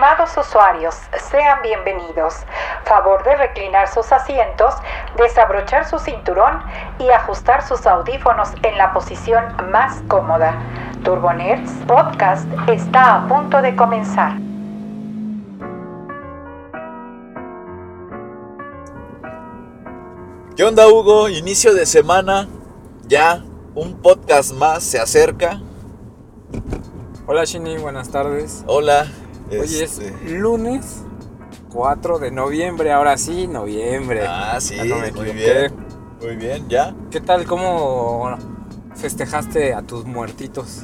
Estimados usuarios, sean bienvenidos. Favor de reclinar sus asientos, desabrochar su cinturón y ajustar sus audífonos en la posición más cómoda. Turbo Nerds Podcast está a punto de comenzar. ¿Qué onda Hugo? Inicio de semana, ya un podcast más se acerca. Hola Shini, buenas tardes. Hola. Hoy es este, lunes 4 de noviembre, ahora sí, noviembre. Ah, sí, Ya no me muy bien. Muy bien, ya. ¿Qué tal? ¿Cómo festejaste a tus muertitos?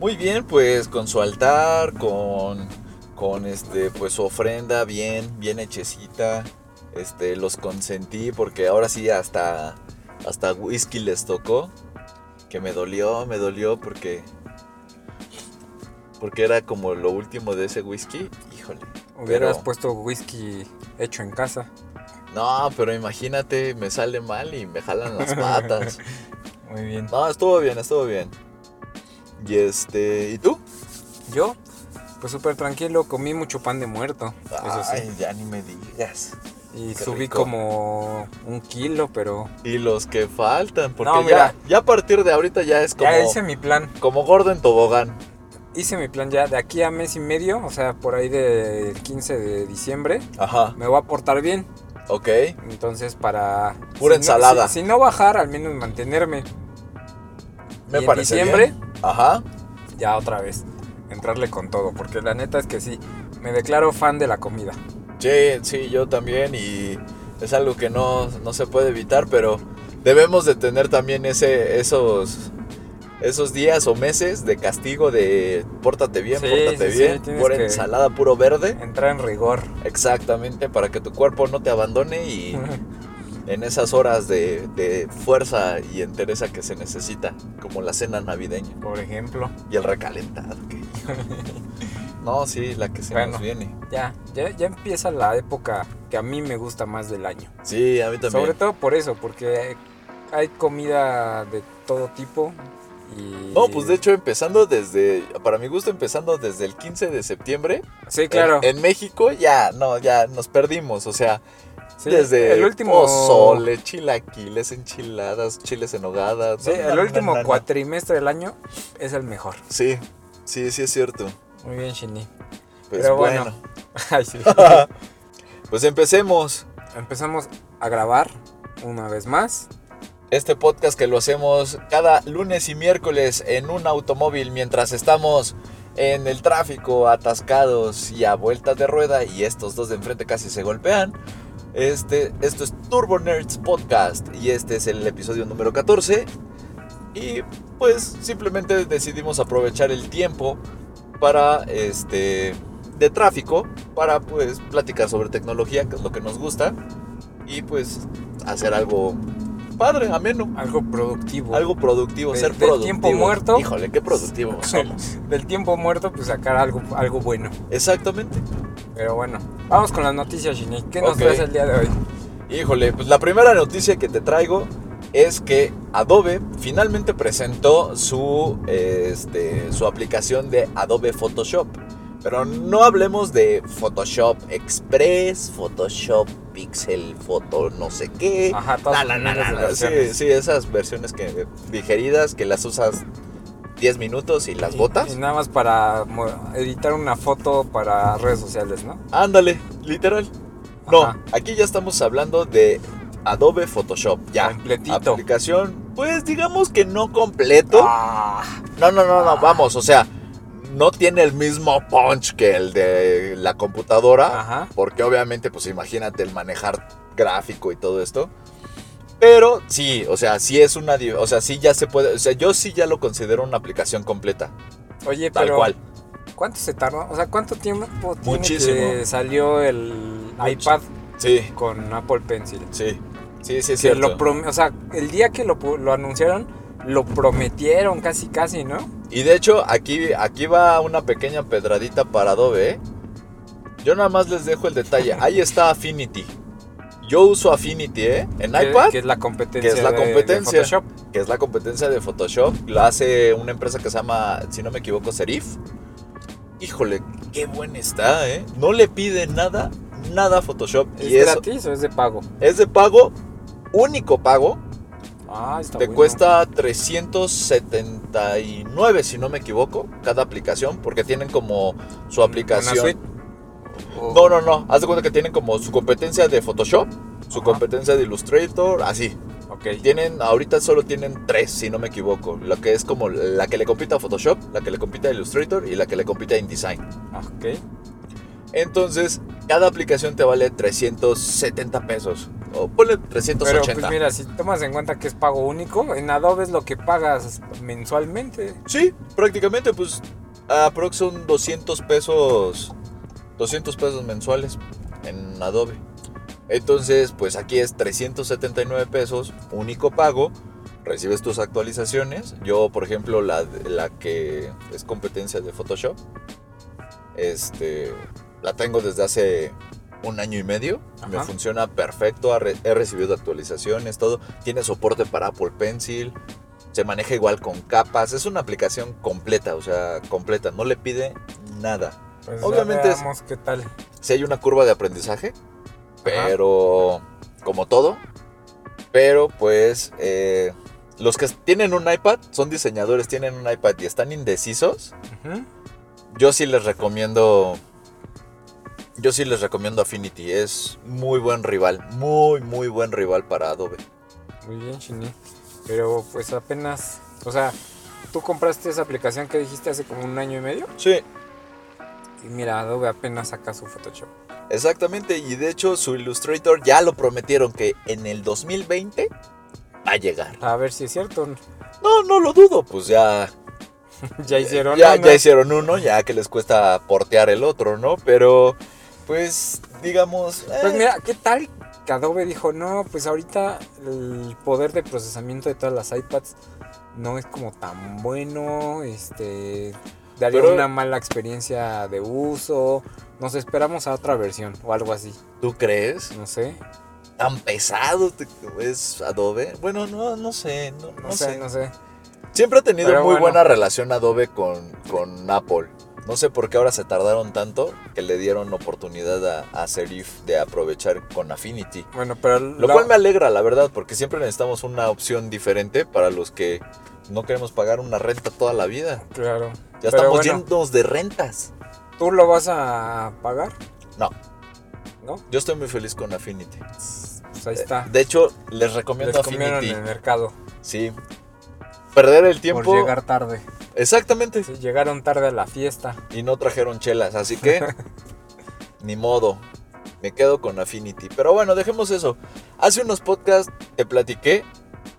Muy bien, pues con su altar, con, con este, pues su ofrenda bien, bien hechecita. Este, los consentí porque ahora sí hasta, hasta whisky les tocó. Que me dolió, me dolió porque, porque era como lo último de ese whisky. Híjole. Hubieras Pero- puesto whisky hecho en casa. No, pero imagínate, me sale mal y me jalan las patas. Muy bien. No, estuvo bien, estuvo bien. Y este, ¿y tú? Yo, pues súper tranquilo, comí mucho pan de muerto, eso sí. Ay, ya ni me digas. Y qué subí rico. como un kilo, pero Y los que faltan, porque No, ya, ya a partir de ahorita ya es como, ya hice mi plan. como gordo en tobogán. Hice mi plan ya de aquí a mes y medio, o sea, por ahí del 15 de diciembre, Ajá, me voy a portar bien. ok. Entonces, para. Pura si no- ensalada. si, si no bajar, al menos mantenerme. Me Y en parece diciembre, bien. Ajá. ya otra vez. Entrarle con todo. Porque la neta es que sí, me declaro fan de la comida. Sí, sí, yo también y es algo que no, no se puede evitar, pero debemos de tener también ese, esos, esos días o meses de castigo de pórtate bien, Sí, pórtate sí, sí, bien, pura que- ensalada puro verde. Entrar en rigor. Exactamente, para que tu cuerpo no te abandone y en esas horas de, de fuerza y entereza que se necesita, como la cena navideña Por ejemplo. y el recalentado. que, no, sí, la que se Bueno. nos viene. Ya, ya, ya empieza la época que a mí me gusta más del año. Sí, a mí también. Sobre todo por eso, porque hay comida de todo tipo. Y... No, pues de hecho empezando desde, para mi gusto empezando desde el 15 de septiembre. Sí, claro. En, en México ya, no, ya nos perdimos, o sea, Sí, desde el último pozole, chilaquiles, enchiladas, chiles en nogada. Sí, el último cuatrimestre del año es el mejor. Sí, sí, sí es cierto. Muy bien, Shini. Pues Pero bueno. bueno. Ay, sí. pues empecemos Empezamos a grabar una vez más. Este podcast que lo hacemos cada lunes y miércoles en un automóvil mientras estamos en el tráfico atascados y a vueltas de rueda y estos dos de enfrente casi se golpean. Este, esto es Turbo Nerds Podcast y este es el episodio número 14 y pues simplemente decidimos aprovechar el tiempo para este de tráfico para pues platicar sobre tecnología que es lo que nos gusta y pues hacer algo padre ameno Algo productivo. algo productivo De- ser del productivo tiempo muerto. híjole qué productivos somos Del tiempo muerto, pues sacar algo, algo bueno. exactamente Pero bueno, vamos con las noticias, Shini. ¿Qué nos Ok. traes el día de hoy? híjole pues la primera noticia que te traigo es que Adobe finalmente presentó su este su aplicación de Adobe Photoshop pero no hablemos de Photoshop Express, Photoshop Pixel Photo no sé qué. Ajá, todas no, versiones. Sí, sí, esas versiones que digeridas que las usas 10 minutos y las Y- botas. Y, nada más para editar una foto para redes sociales, ¿no? Ándale, literal. No, aquí ya estamos hablando de Adobe Photoshop, ya. Completito. Aplicación, pues digamos que no completo. Ah, No, no, no, no, vamos, o sea, no tiene el mismo punch que el de la computadora, Ajá. porque obviamente, pues imagínate el manejar gráfico y todo esto. Pero sí, o sea, sí es una, o sea, sí ya se puede, o sea, yo sí ya lo considero una aplicación completa, Oye, tal pero cual. ¿cuánto se tardó? O sea, ¿cuánto tiempo tiene Muchísimo. que salió el Mucho. iPad Sí, con Apple Pencil? sí, sí, sí es Que cierto. lo prom- o sea, el día que lo anunciaron, lo prometieron casi, casi, ¿no? Y de hecho, aquí, aquí va una pequeña pedradita para Adobe. ¿eh? Yo nada más les dejo el detalle. Ahí está Affinity. Yo uso Affinity, ¿eh? En Que- iPad, Que es la competencia. que es la de- de competencia. Photoshop. que es la competencia de Photoshop. Lo hace una empresa que se llama, si no me equivoco, Serif. Híjole, qué qué buen está, ¿eh? No le pide nada, nada a Photoshop. ¿Es y eso gratis o es de pago? es de pago, único pago. Ah, está Te bueno. cuesta 379, si no me equivoco, cada aplicación, porque tienen como su ¿Una aplicación. suite? O- No, no, no. Haz de cuenta que tienen como su competencia de Photoshop, su Ajá. competencia de Illustrator, así. Ok. Tienen, ahorita solo tienen tres, si no me equivoco. Lo que es como la que le compite a Photoshop, la que le compite a Illustrator y la que le compite a InDesign. Ok. Entonces, cada aplicación te vale 370 pesos. O ponle Pero 380. pues mira, si tomas en cuenta que es pago único, en Adobe es lo que pagas mensualmente. Sí, prácticamente, pues, aprox son 200 pesos, 200 pesos mensuales en Adobe. Entonces, pues aquí es 379 pesos, único pago, recibes tus actualizaciones. Yo, por ejemplo, la, la que es competencia de Photoshop, este, la tengo desde hace un año y medio. Me funciona perfecto, he recibido actualizaciones, todo. Tiene soporte para Apple Pencil. Se maneja igual con capas. Es una aplicación completa, o sea, completa. No le pide nada. Pues Obviamente veamos qué tal. Si hay una curva de aprendizaje, pero como todo. Pero pues eh, los que tienen un iPad, son diseñadores, tienen un iPad y están indecisos. Yo sí les recomiendo. Yo sí les recomiendo Affinity. Es muy buen rival. Muy, muy buen rival para Adobe. Muy bien, Chini. Pero pues apenas, o sea, tú compraste esa aplicación que dijiste hace como un año y medio. Sí, Y mira, Adobe apenas saca su Photoshop. exactamente. Y de hecho, su Illustrator ya lo prometieron que en el 2020 va a llegar. A ver si es cierto. No, no lo dudo. Pues ya. ya hicieron ya, uno. ya hicieron uno, ya que les cuesta portear el otro, ¿no? Pero, pues, digamos. Pues eh, mira, ¿qué tal que Adobe dijo, no, pues ahorita el poder de procesamiento de todas las iPads no es como tan bueno, este, daría Pero- una mala experiencia de uso, nos esperamos a otra versión o algo así, ¿Tú crees? no sé, ¿Tan pesado es Adobe? Bueno, no, no sé, no, no, no sé, sé. no sé. Siempre ha tenido Pero muy bueno. buena relación Adobe con, con Apple. No sé por qué ahora se tardaron tanto que le dieron oportunidad a, a Serif de aprovechar con Affinity. Bueno, pero Lo la- cual me alegra, la verdad, porque siempre necesitamos una opción diferente para los que no queremos pagar una renta toda la vida. Claro. Ya estamos bueno, llenos de rentas. ¿Tú lo vas a pagar? No. ¿No? Yo estoy muy feliz con Affinity. Pues ahí está. De hecho, les recomiendo Les Affinity. en el mercado Sí. Perder el tiempo. por llegar tarde. Exactamente. Sí, llegaron tarde a la fiesta. Y no trajeron chelas, así que. ni modo. Me quedo con Affinity. Pero bueno, dejemos eso. Hace unos podcasts te platiqué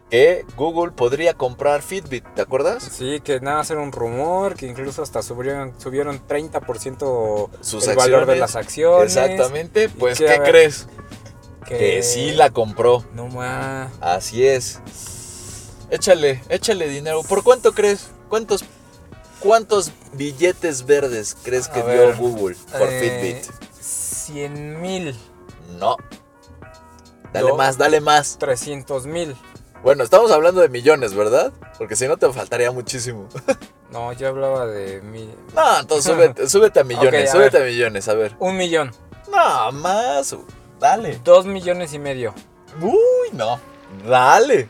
que Google podría comprar Fitbit, ¿te acuerdas? Sí, que nada, hacer un rumor, que incluso hasta subieron, subieron 30% Sus el valor de las acciones. Exactamente. Pues, ¿qué ver, crees? Que, Que sí la compró. No más. Así es. Échale, échale dinero. ¿Por cuánto crees? ¿Cuántos, cuántos billetes verdes crees que dio Google por Eh, Fitbit? 100 mil, No. Dale más, dale más. 300 mil. Bueno, estamos hablando de millones, ¿verdad? Porque si no te faltaría muchísimo. No, yo hablaba de mil. No, entonces súbete, súbete a millones, Ok, a súbete ver. a millones, a ver. Un millón. No, más. Dale. Dos millones y medio. Uy, no. Dale.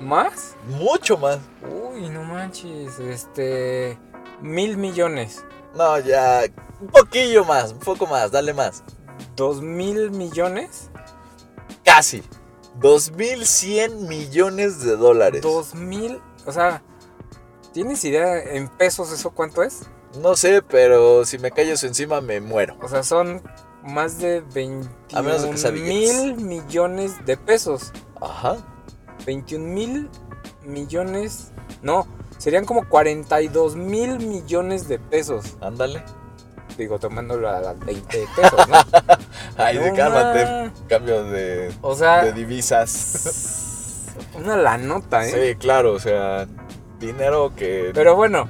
¿Más? Mucho más. Uy, no manches. Este. Mil millones. No, ya. Un poquillo más, un poco más, dale más. Dos mil millones. Casi. 2.100 millones de dólares. Dos mil. O sea, ¿tienes idea en pesos eso cuánto es? No sé, pero si me calles encima me muero. O sea, son más de A menos de que sea 21 billetes. mil millones de pesos. Ajá. 21 mil millones. No, serían como 42 mil millones de pesos. Ándale. Digo, tomándolo a las 20 pesos, ¿no? Ay, de cálmate. Cambio de, O sea, de divisas. una la nota, ¿eh? Sí, claro, o sea, dinero que... Pero bueno,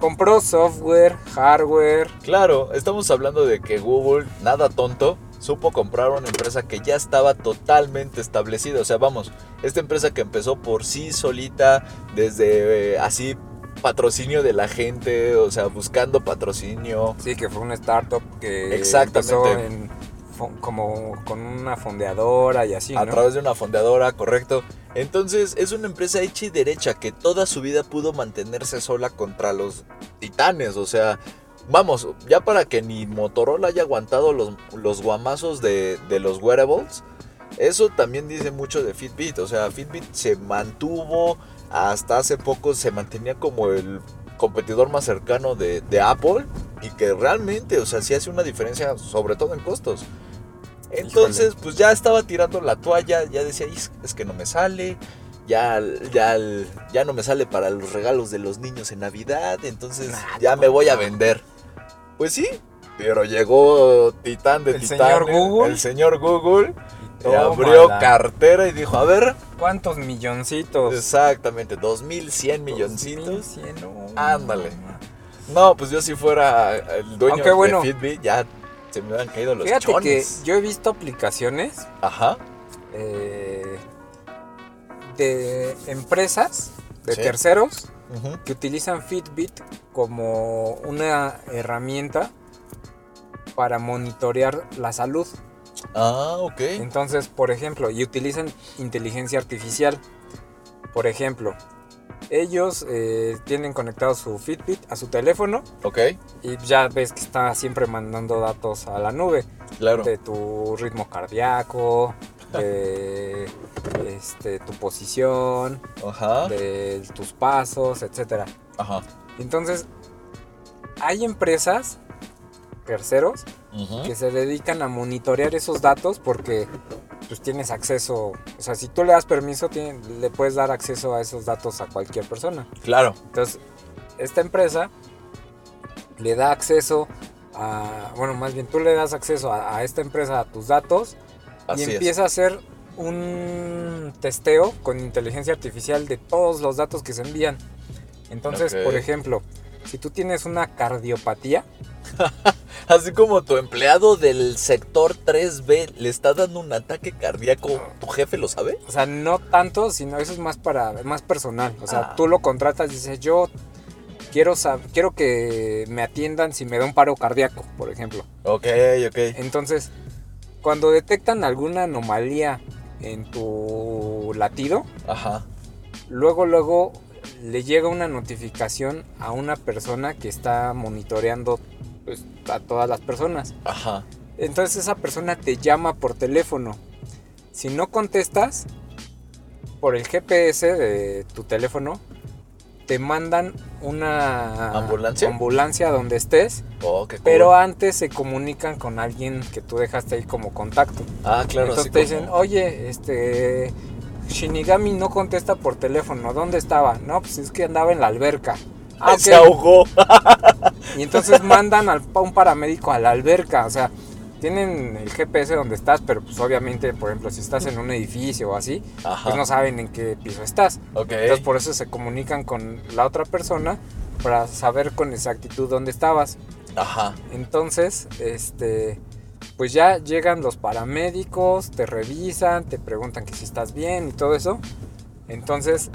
compró software, hardware. Claro, estamos hablando de que Google, nada tonto, supo comprar una empresa que ya estaba totalmente establecida. O sea, vamos, esta empresa que empezó por sí solita, desde eh, así patrocinio de la gente, o sea, buscando patrocinio. Sí, que fue una startup que Exactamente. empezó en como con una fondeadora y así, a ¿no? través de una fondeadora, correcto. Entonces es una empresa hecha y derecha que toda su vida pudo mantenerse sola contra los titanes. O sea, vamos, ya para que ni Motorola haya aguantado los, los guamazos de, de los wearables, eso también dice mucho de Fitbit. O sea, Fitbit se mantuvo hasta hace poco, se mantenía como el competidor más cercano de, de Apple y que realmente, o sea, sí hace una diferencia, sobre todo en costos. Entonces, pues ya estaba tirando la toalla, ya decía, "Is, es que no me sale, ya, ya, ya no me sale para los regalos de los niños en Navidad, entonces ya me voy a vender. Pues sí, pero llegó Titán de El Titán, señor Google. el señor Google, Y abrió cartera y dijo, a ver, ¿Cuántos milloncitos? exactamente, 2100 milloncitos. 2100, no, Ándale. no. Pues yo si fuera el dueño Aunque bueno. de Fitbit, ya se me hubieran caído los Fíjate chones. que yo he visto aplicaciones Ajá, eh, de empresas, de Sí. terceros, que utilizan Fitbit como una herramienta para monitorear la salud. Ah, ok. Entonces, por ejemplo, y utilizan inteligencia artificial. Por ejemplo, ellos eh, tienen conectado su Fitbit a su teléfono Ok, y ya ves que está siempre mandando datos a la nube claro. de tu ritmo cardíaco, de este, tu posición, Ajá, de tus pasos, etcétera. ajá. Entonces, hay empresas, terceros, que se dedican a monitorear esos datos porque pues tienes acceso, o sea, si tú le das permiso, tiene- le puedes dar acceso a esos datos a cualquier persona. Claro. Entonces, esta empresa le da acceso a, bueno, más bien tú le das acceso a, a esta empresa a tus datos Así y empieza a hacer un testeo con inteligencia artificial de todos los datos que se envían. Entonces, Ok. por ejemplo, si tú tienes una cardiopatía. Así como tu empleado del sector 3B le está dando un ataque cardíaco, ¿tu jefe lo sabe? o sea, no tanto, sino eso es más para más personal. O sea, Ah. tú lo contratas y dices, yo quiero quiero que me atiendan si me da un paro cardíaco, por ejemplo. Ok, ok. Entonces, cuando detectan alguna anomalía en tu latido, Ajá. luego, luego le llega una notificación a una persona que está monitoreando pues, a todas las personas. Ajá. Entonces esa persona te llama por teléfono. Si no contestas, por el GPS de tu teléfono, te mandan una ¿Ambulancia? ambulancia donde estés, Oh, qué cool. pero antes se comunican con alguien que tú dejaste ahí como contacto. Ah, claro, Entonces te dicen, como- oye, este Shinigami no contesta por teléfono, ¿dónde estaba? No, pues es que andaba en la alberca. Ah, Se ahogó. Y entonces mandan a un paramédico a la alberca, o sea, tienen el GPS donde estás, pero pues obviamente, por ejemplo, si estás en un edificio o así, Ajá. pues no saben en qué piso estás. Entonces por eso se comunican con la otra persona para saber con exactitud dónde estabas. Ajá. Entonces, este, pues ya llegan los paramédicos, te revisan, te preguntan que si estás bien y todo eso. Entonces,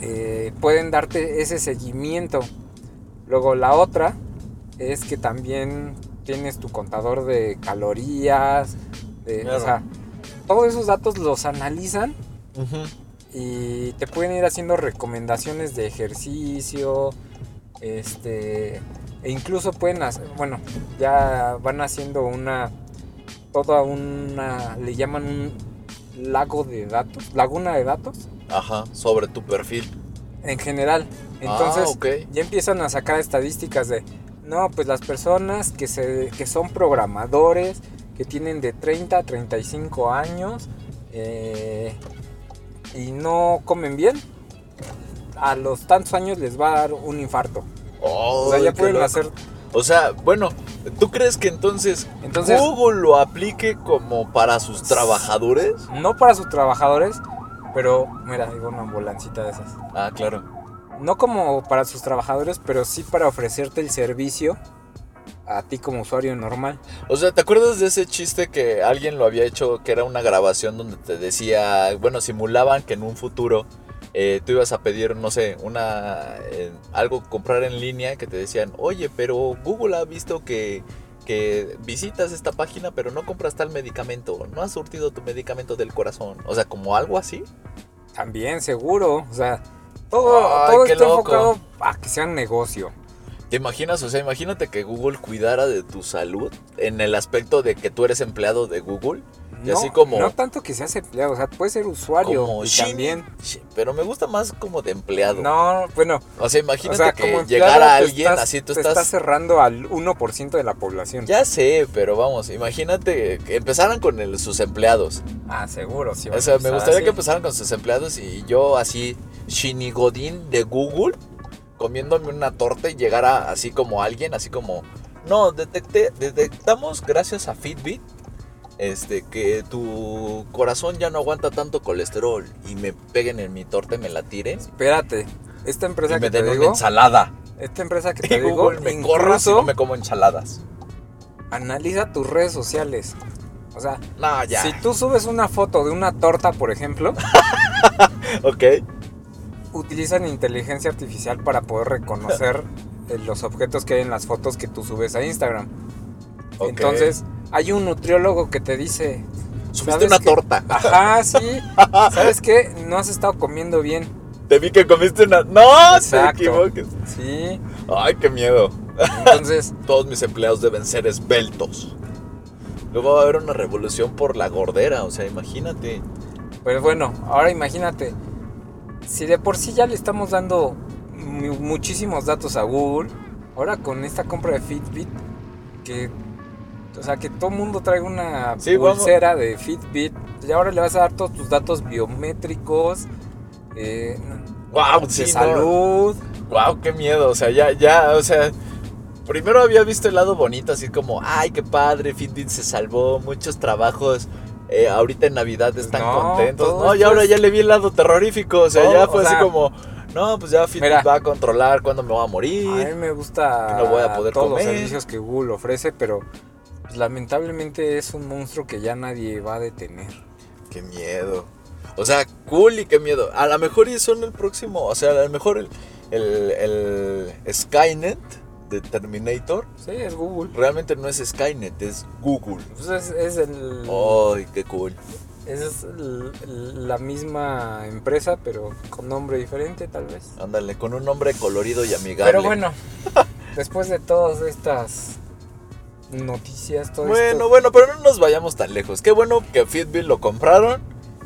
eh, pueden darte ese seguimiento. Luego la otra es que también tienes tu contador de calorías, de- Claro. o sea, todos esos datos los analizan y te pueden ir haciendo recomendaciones de ejercicio, este, e incluso pueden hacer, bueno, ya van haciendo una, toda una, le llaman un lago de datos, laguna de datos, Ajá. Sobre tu perfil. en general. Entonces, ah, ya empiezan a sacar estadísticas de, no, pues las personas que, se, que son programadores, que tienen de 30 a 35 años eh, y no comen bien, a los tantos años les va a dar un infarto. Oh, o sea, ya pueden loco. hacer... O sea, bueno, ¿tú crees que entonces, Entonces- Google lo aplique como para sus trabajadores? No para sus trabajadores, pero mira, digo una ambulancita de esas. Ah, claro. No como para sus trabajadores, pero sí para ofrecerte el servicio a ti como usuario normal. O sea, ¿te acuerdas de ese chiste que alguien lo había hecho, que era una grabación donde te decía, bueno, simulaban que en un futuro eh, tú ibas a pedir, no sé, una eh, algo comprar en línea que te decían, oye, pero Google ha visto que, que visitas esta página, pero no compras tal medicamento, no has surtido tu medicamento del corazón. O sea, como algo así. También, seguro. O sea, todo, Ay, todo qué está loco. enfocado a que sea un negocio. ¿Te imaginas? O sea, imagínate que Google cuidara de tu salud en el aspecto de que tú eres empleado de Google. Y no, así como- no tanto que seas empleado, o sea, puedes ser usuario Como y Shin- también. Pero me gusta más como de empleado. No, bueno, O sea, o imagínate sea, que llegara alguien estás- así, tú te estás... estás cerrando al 1% de la población. Ya sé, pero vamos, imagínate que empezaran con el- sus empleados. Ah, seguro, sí. O sea, me gustaría que que empezaran con sus empleados y yo así, Shinigodín de Google, comiéndome una torta y llegara así como alguien, así como, no, detecté, detectamos gracias a Fitbit, este, que tu corazón ya no aguanta tanto colesterol y me peguen en mi torta y me la tiren Espérate, esta y empresa me que te den una digo, ensalada. esta empresa que Y te digo, Google me corra si incluso no me como ensaladas. analiza tus redes sociales. O sea, No, ya. si tú subes una foto de una torta, por ejemplo, Ok. utilizan inteligencia artificial para poder reconocer los objetos que hay en las fotos que tú subes a Instagram. Entonces, hay un nutriólogo que te dice, subiste ¿sabes una qué? torta. ajá, sí, ¿sabes qué? No has estado comiendo bien. Te vi que comiste una. ¡No! Exacto. Te equivoques. Sí, Ay, qué miedo. entonces, Todos mis empleados deben ser esbeltos. Luego va a haber una revolución por la gordera, o sea, imagínate. pues bueno, ahora imagínate, si de por sí ya le estamos dando mu- muchísimos datos a Google, ahora con esta compra de Fitbit, que, o sea, que todo el mundo traiga una Sí, vamos. pulsera de Fitbit, y ahora le vas a dar todos tus datos biométricos, eh, ¡Wow! de Sí, no. salud. ¡Wow! ¡Qué miedo! O sea, ya, ya, o sea. Primero había visto el lado bonito, así como, ¡ay, qué padre! Fitbit se salvó, muchos trabajos. eh, ahorita en Navidad están No, contentos. No, y ahora ya le vi el lado terrorífico. O sea, Todo, ya fue así sea, como, no, pues ya Fitbit mira. va a controlar cuándo me voy a A mí morir. me gusta no voy a poder todos comer. los servicios que Google ofrece, pero pues, lamentablemente es un monstruo que ya nadie va a detener. Qué miedo. O sea, cool y qué miedo. A lo mejor y son el próximo. O sea, a lo mejor el, el, el Skynet de Terminator Sí, es Google. realmente no es Skynet, es Google. Pues es, es el, ¡Ay, qué cool! es el- el- la misma empresa, pero con nombre diferente tal vez. Ándale, con un nombre colorido y amigable. Pero bueno, después de todas estas noticias, todo Bueno, esto, bueno, pero no nos vayamos tan lejos. Qué bueno que Fitbit lo compraron.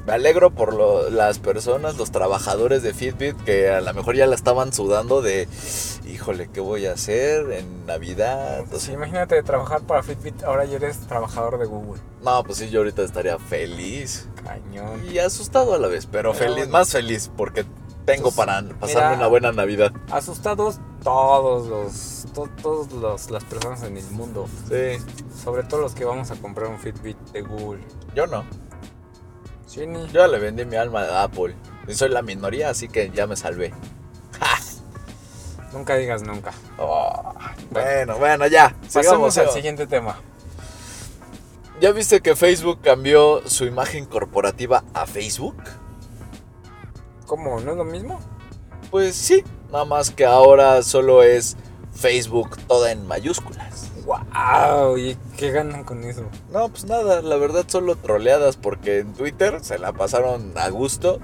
Me alegro por lo- las personas, los trabajadores de Fitbit que a lo mejor ya la estaban sudando de, híjole, ¿qué voy a hacer en Navidad? O sea, imagínate trabajar para Fitbit, ahora ya eres trabajador de Google. no, pues sí, yo ahorita estaría feliz Cañón. y asustado a la vez, pero Pero feliz, más feliz porque tengo para pasarme mira. una buena Navidad. Asustados todos los, to- todos los, las personas en el mundo, Sí, sobre todo los que vamos a comprar un Fitbit de Google. yo no. Yo ya le vendí mi alma a Apple. Y soy la minoría, así que ya me salvé. nunca digas nunca. Oh, bueno, bueno, ya. Pasemos al siguiente tema. ¿Ya viste que Facebook cambió su imagen corporativa a Facebook? ¿Cómo? ¿No es lo mismo? Pues sí, nada más que ahora solo es Facebook toda en mayúsculas. ¡Wow! ¿Y qué ganan con eso? No, pues nada, la verdad solo troleadas porque en Twitter se la pasaron a gusto,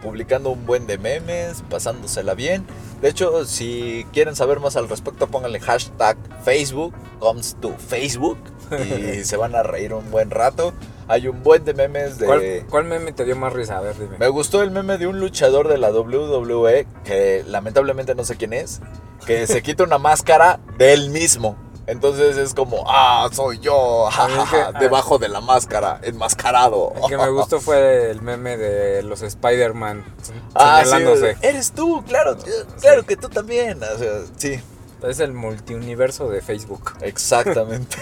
publicando un buen de memes, pasándosela bien. De hecho, si quieren saber más al respecto, pónganle hashtag Facebook comes to Facebook y se van a reír un buen rato. Hay un buen de memes de... ¿Cuál, cuál meme te dio más risa? A ver, dime. Me gustó el meme de un luchador de la WWE que lamentablemente no sé quién es, que se quita una máscara de él mismo. Entonces es como, ah, soy yo, A mí el que- debajo de la máscara, enmascarado. El que me gustó fue el meme de los Spider-Man Ah, sí, señalándose. eres tú, claro, claro que tú también. O sea, sí, Es el multiuniverso de Facebook. exactamente.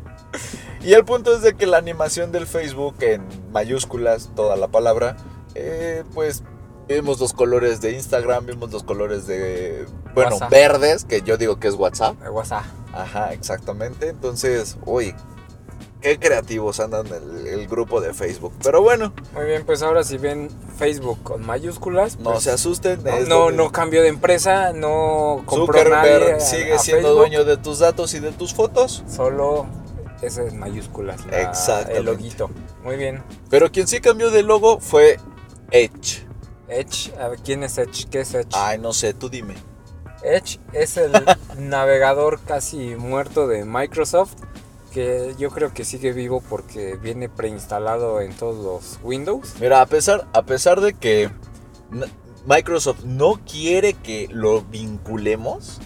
y el punto es de que la animación del Facebook en mayúsculas, toda la palabra, eh, pues vimos los colores de Instagram, vimos los colores de, bueno, WhatsApp. verdes, que yo digo que es WhatsApp. De WhatsApp. Ajá, exactamente. Entonces, uy, Qué creativos andan el, el grupo de Facebook. Pero bueno, Muy bien, pues ahora si ven Facebook con mayúsculas, no pues, se asusten. no, no, no cambió de empresa, no compró Zuckerberg sigue a siendo Facebook, dueño de tus datos y de tus fotos. Solo ese es mayúsculas, la- Exactamente. el loguito. Muy bien. Pero quien sí cambió de logo fue Edge. Edge, a ver, ¿quién es Edge? ¿Qué es Edge? Ay, no sé, tú dime. Edge es el navegador casi muerto de Microsoft, que yo creo que sigue vivo porque viene preinstalado en todos los Windows. Mira, a pesar, a pesar de que Microsoft no quiere que lo vinculemos,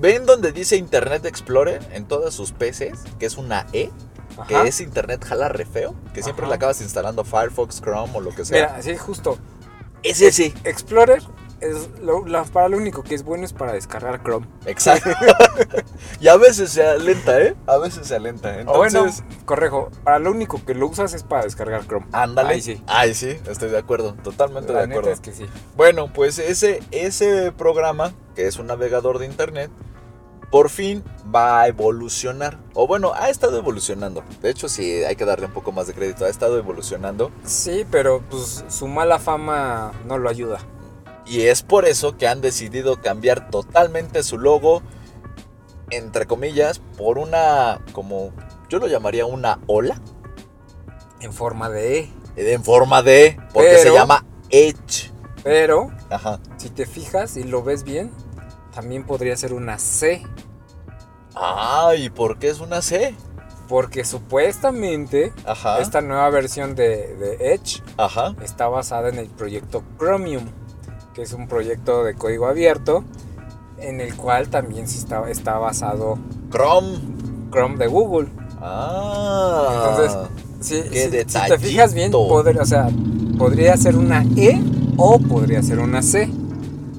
¿ven donde dice Internet Explorer en todas sus PCs? Que es una E, Ajá. que es Internet jala re feo, que siempre Ajá. le acabas instalando Firefox, Chrome o lo que sea. Mira, sí, justo. es ese. Explorer es lo, la- para lo único que es bueno es para descargar Chrome. Exacto. y a veces se alenta, ¿eh? A veces se alenta. O Entonces, bueno, correjo, para lo único que lo usas es para descargar Chrome. ándale. Ahí sí. Ay, sí, estoy de acuerdo. Totalmente La de neta acuerdo. es que sí. Bueno, pues ese, ese programa, que es un navegador de internet, por fin va a evolucionar. O bueno, ha estado evolucionando. De hecho, sí, hay que darle un poco más de crédito. Ha estado evolucionando. Sí, pero pues su mala fama no lo ayuda. Y es por eso que han decidido cambiar totalmente su logo, entre comillas, por una, como yo lo llamaría una ola, En forma de E. en forma de, porque se llama Edge. Pero Ajá. si te fijas y lo ves bien, también podría ser una C. Ah, ¿y por qué es una C? Porque supuestamente Ajá. esta nueva versión de, de Edge Ajá. está basada en el proyecto Chromium, que es un proyecto de código abierto en el cual también sí está, está basado Chrome. Chrome de Google. Ah. Entonces, Qué sí, si te fijas bien, podría, o sea, podría ser una E o podría ser una C,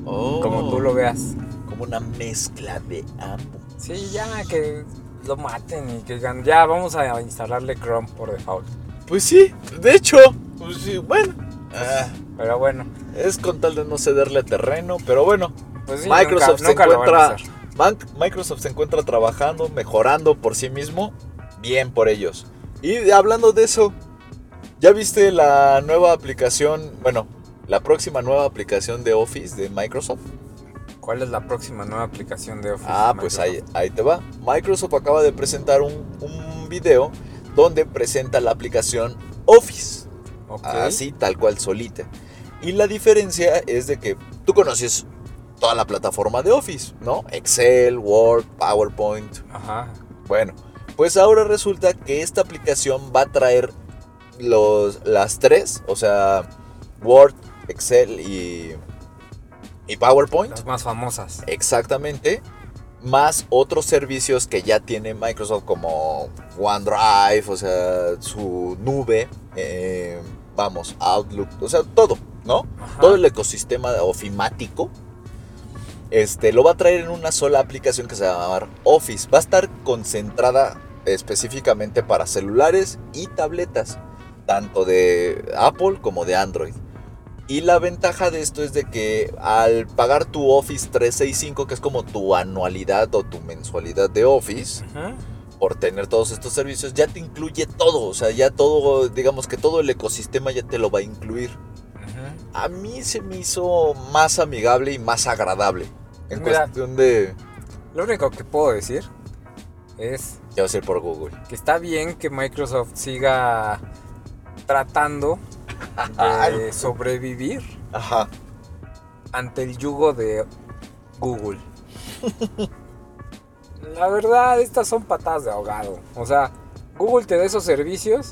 Oh, como tú lo veas. Como una mezcla de ambos. Sí, ya que lo maten y que digan, ya vamos a instalarle Chrome por default. Pues sí, de hecho, pues sí, bueno. ah, Pero bueno, es con tal de no cederle terreno, pero bueno. pues sí, Microsoft nunca, se encuentra Microsoft se encuentra trabajando, mejorando por sí mismo, bien por ellos. Y hablando de eso, ¿ya viste la nueva aplicación, bueno, la próxima nueva aplicación de Office de Microsoft? ¿Cuál es la próxima nueva aplicación de Office? Ah, de pues ahí, ahí te va. Microsoft acaba de presentar un, un video donde presenta la aplicación Office. Así, tal cual, solita. Y la diferencia es de que tú conoces toda la plataforma de Office, ¿no? Excel, Word, PowerPoint. Ajá. Bueno, pues ahora resulta que esta aplicación va a traer los, las tres, o sea, Word, Excel y, y PowerPoint. Las más famosas. Exactamente. Más otros servicios que ya tiene Microsoft como OneDrive, o sea, su nube, eh, vamos, Outlook, o sea, todo, ¿no? Ajá. Todo el ecosistema ofimático. Este, lo va a traer en una sola aplicación que se va a llamar Office. Va a estar concentrada específicamente para celulares y tabletas, tanto de Apple como de Android. Y la ventaja de esto es de que al pagar tu Office 365, que es como tu anualidad o tu mensualidad de Office, por tener todos estos servicios, ya te incluye todo. O sea, ya todo, digamos que todo el ecosistema ya te lo va a incluir. A mí se me hizo más amigable y más agradable. En Mira. cuestión de... Lo único que puedo decir es Ya va a ser por Google. que está bien que Microsoft siga tratando de sobrevivir Ajá. ante el yugo de Google. La verdad, estas son patadas de ahogado. O sea, Google te da esos servicios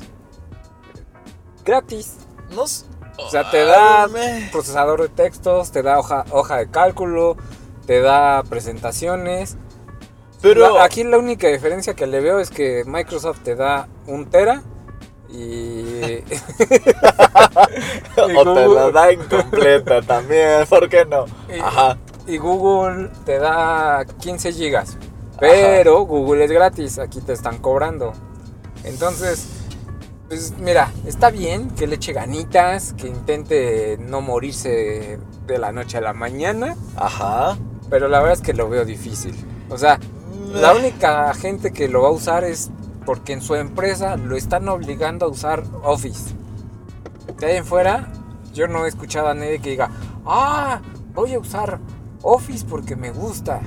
gratis. No s- O sea, te da procesador de textos, te da hoja, hoja de cálculo, te da presentaciones. Pero... La- aquí la única diferencia que le veo es que Microsoft te da un tera y... y o te la da incompleta también, ¿por qué no? Y- Ajá. y Google te da 15 gigas. Pero Google es gratis, aquí te están cobrando. Entonces, pues mira, está bien que le eche ganitas, que intente no morirse de la noche a la mañana, Ajá. pero la verdad es que lo veo difícil. O sea, la única gente que lo va a usar es porque en su empresa lo están obligando a usar Office. De ahí en fuera, yo no he escuchado a nadie que diga, ah, voy a usar Office porque me gusta.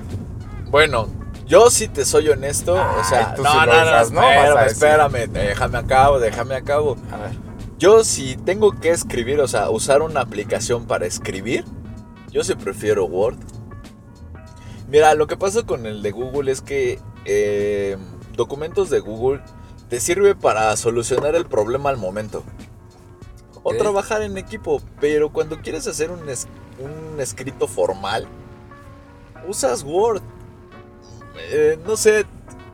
Bueno, yo si te soy honesto, o sea, Ay, tú no, sí lo no, no, usas, ¿no? espérame, espérame, déjame a cabo, déjame a cabo. A ver. Yo si tengo que escribir, o sea, usar una aplicación para escribir, yo sí prefiero Word. Mira, lo que pasa con el de Google es que eh, documentos de Google te sirve para solucionar el problema al momento. O Ok. trabajar en equipo, pero cuando quieres hacer un, es- un escrito formal, usas Word. Eh, no sé,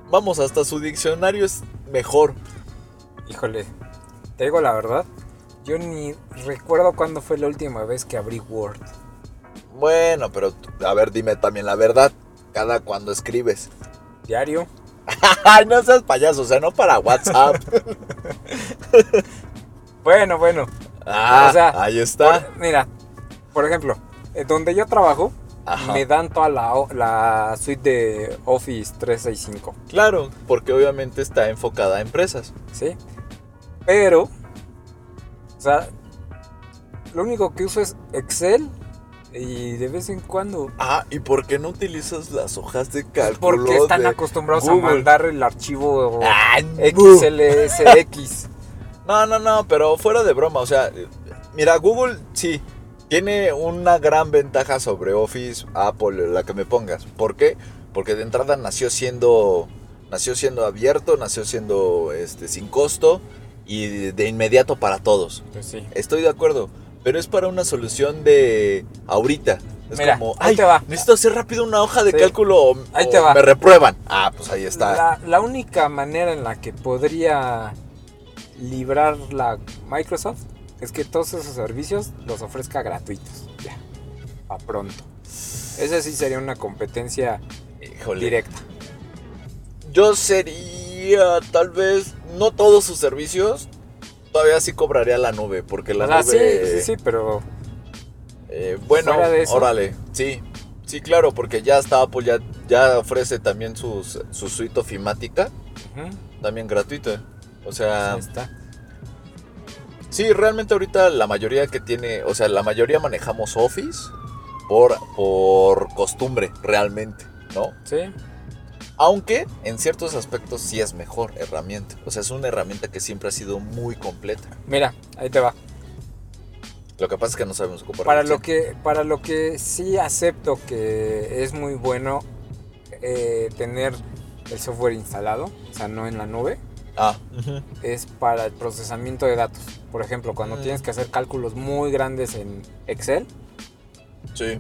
vamos, hasta su diccionario es mejor. Híjole, te digo la verdad, yo ni recuerdo cuándo fue la última vez que abrí Word. Bueno, pero a ver, dime también la verdad. Cada cuando escribes. Diario. Ay, no seas payaso, o sea, no para WhatsApp. Bueno, bueno. Ah, O sea, ahí está. por- mira, por ejemplo, eh, donde yo trabajo, Ajá. me dan toda la, suite de Office 365, Claro, porque obviamente está enfocada a empresas. ¿sí? Pero, o sea, lo único que uso es Excel y de vez en cuando... Ah, ¿y por qué no utilizas las hojas de cálculo? Porque están de acostumbrados a mandar el archivo. XLSX. No, no, no, pero fuera de broma, o sea, mira, Google sí tiene una gran ventaja sobre Office, Apple, la que me pongas. ¿Por qué? Porque de entrada nació siendo nació siendo abierto, nació siendo este sin costo y de, inmediato para todos. Pues sí. Estoy de acuerdo, pero es para una solución de ahorita. Es Mira, como, ahí ay, te va. necesito hacer rápido una hoja de Sí. cálculo o, Ahí o te va. me reprueban. Ah, pues ahí está. La, la única manera en la que podría librar la Microsoft es que todos esos servicios los ofrezca gratuitos. Ya. A pronto. Esa sí sería una competencia Híjole. directa. Yo sería, tal vez, no todos sus servicios. Todavía sí cobraría la nube, porque la sea, sí, nube. sí, sí, pero eh, bueno, eso. órale. Sí, sí, claro, porque ya está Apple, ya, ya ofrece también sus, su suite ofimática, ujú, también gratuita. O sea, ahí está. Sí, realmente ahorita la mayoría que tiene, o sea, la mayoría manejamos Office por, por costumbre, realmente, ¿no? Sí, Aunque en ciertos aspectos sí es mejor herramienta. O sea, es una herramienta que siempre ha sido muy completa. mira, ahí te va. Lo que pasa es que no sabemos ocupar. Para lo que, para lo que sí acepto que es muy bueno eh, tener el software instalado, o sea, no en la nube, Ah, es para el procesamiento de datos. Por ejemplo, cuando Mm. tienes que hacer cálculos muy grandes en Excel, sí.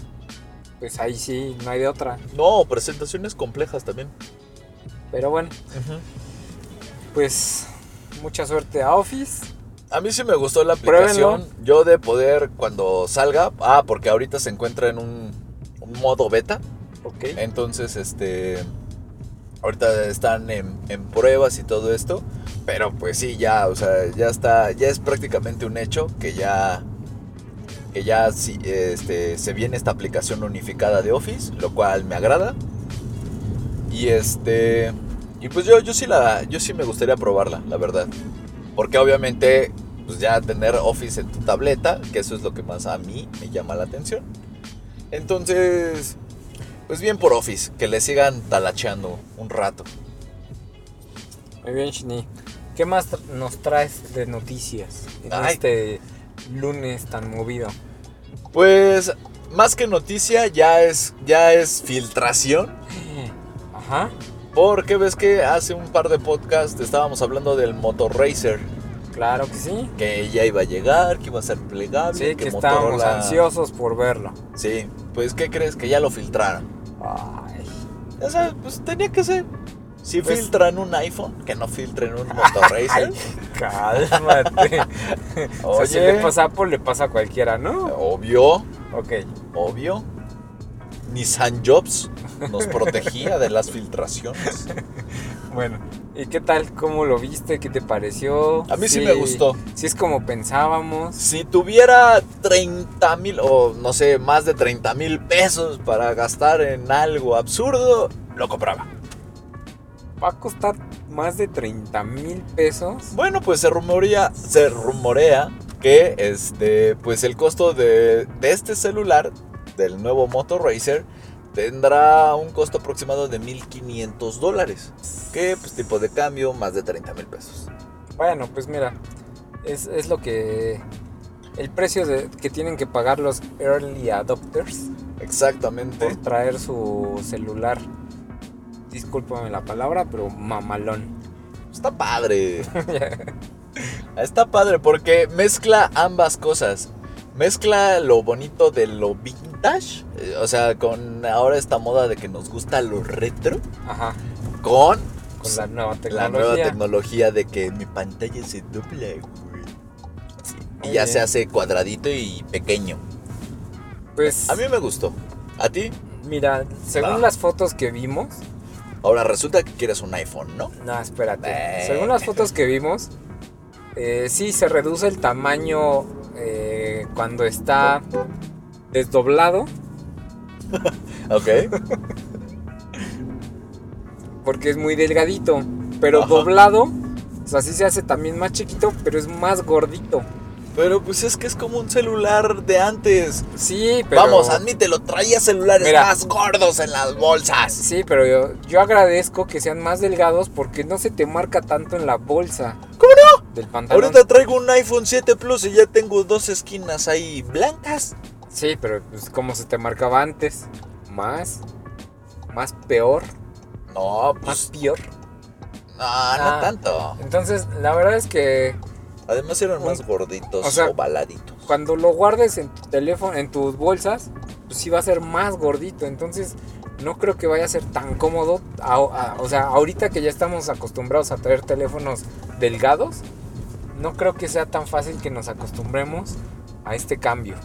pues ahí sí no hay de otra. No, presentaciones complejas también. Pero bueno, pues mucha suerte a Office. A mí sí me gustó la aplicación. Pruébenlo. Yo de poder cuando salga. Ah, porque ahorita se encuentra en un, un modo beta. Ok. Entonces, este. Ahorita están en, pruebas y todo esto. Pero pues sí, ya, o sea, ya está. Ya es prácticamente un hecho que ya. Que ya este, se viene esta aplicación unificada de Office. Lo cual me agrada. Y este. Y pues yo, yo sí la. Yo sí me gustaría probarla, la verdad. Porque obviamente. Pues ya tener Office en tu tableta. Que eso es lo que más a mí me llama la atención. Entonces. Pues bien por Office, que le sigan talacheando un rato. Muy bien, Shini. ¿Qué más nos traes de noticias en Ay. este lunes tan movido? Pues más que noticia ya es ya es filtración, Ajá. porque ves que hace un par de podcasts estábamos hablando del Motor Racer, Claro que sí. que ya iba a llegar, que iba a ser plegable, Sí, que estábamos Motorola- ansiosos por verlo. Sí, pues ¿qué crees? Que ya lo filtraron. Ay, O sea, pues tenía que ser. Si Pues- filtran un iPhone, que no filtren un Motor Racer. cálmate. o sea, si Oye. le pasa a Apple, le pasa a cualquiera, ¿no? Obvio, Ok. obvio. Nissan Jobs nos protegía de las filtraciones. Bueno, ¿y qué tal? ¿Cómo lo viste? ¿Qué te pareció? A mí sí me gustó. Si es como pensábamos. Si tuviera 30 mil o no sé, más de 30 mil pesos para gastar en algo absurdo, lo compraba. va a costar más de 30 mil pesos. Bueno, pues se rumorea, se rumorea que este, pues el costo de, de este celular, del nuevo Moto Racer, tendrá un costo aproximado de 1500 dólares. Que pues tipo de cambio, más de 30 mil pesos. Bueno, pues mira, es, es lo que... El precio de, que tienen que pagar los early adopters Exactamente. por traer su celular. Discúlpame la palabra, pero mamalón. Está padre. Está padre porque mezcla ambas cosas. Mezcla lo bonito de lo vintage, eh, o sea, con ahora esta moda de que nos gusta lo retro, Ajá, con con la nueva la tecnología. nueva tecnología de que mi pantalla se dobla, güey. Sí, Y ya se hace cuadradito y pequeño. Pues, A mí me gustó. ¿A ti? mira, según Ah. las fotos que vimos, Ahora resulta que quieres un iPhone, ¿no? No, espérate. Eh. Según las fotos que vimos, eh, sí se reduce el tamaño eh, cuando está desdoblado, Ok. porque es muy delgadito. Pero Ajá. doblado, o sea, sí se hace también más chiquito, pero es más gordito. Pero pues es que es como un celular de antes. Sí, pero. Vamos, admítelo, traía celulares Mira. más gordos en las bolsas. Sí, pero yo, yo agradezco que sean más delgados porque no se te marca tanto en la bolsa. ¿Cómo no? Del pantalón. Ahorita traigo un iPhone 7 Plus y ya tengo dos esquinas ahí blancas. Sí, pero pues como se te marcaba antes. Más. Más peor. No, Más pues peor. no, no Ah. tanto. Entonces, la verdad es que Además eran Un- más gorditos, o sea, ovaladitos. cuando lo guardes en tu teléfono, en tus bolsas, pues sí va a ser más gordito. Entonces, no creo que vaya a ser tan cómodo. a- a- o sea, ahorita que ya estamos acostumbrados a traer teléfonos delgados, no creo que sea tan fácil que nos acostumbremos a este cambio.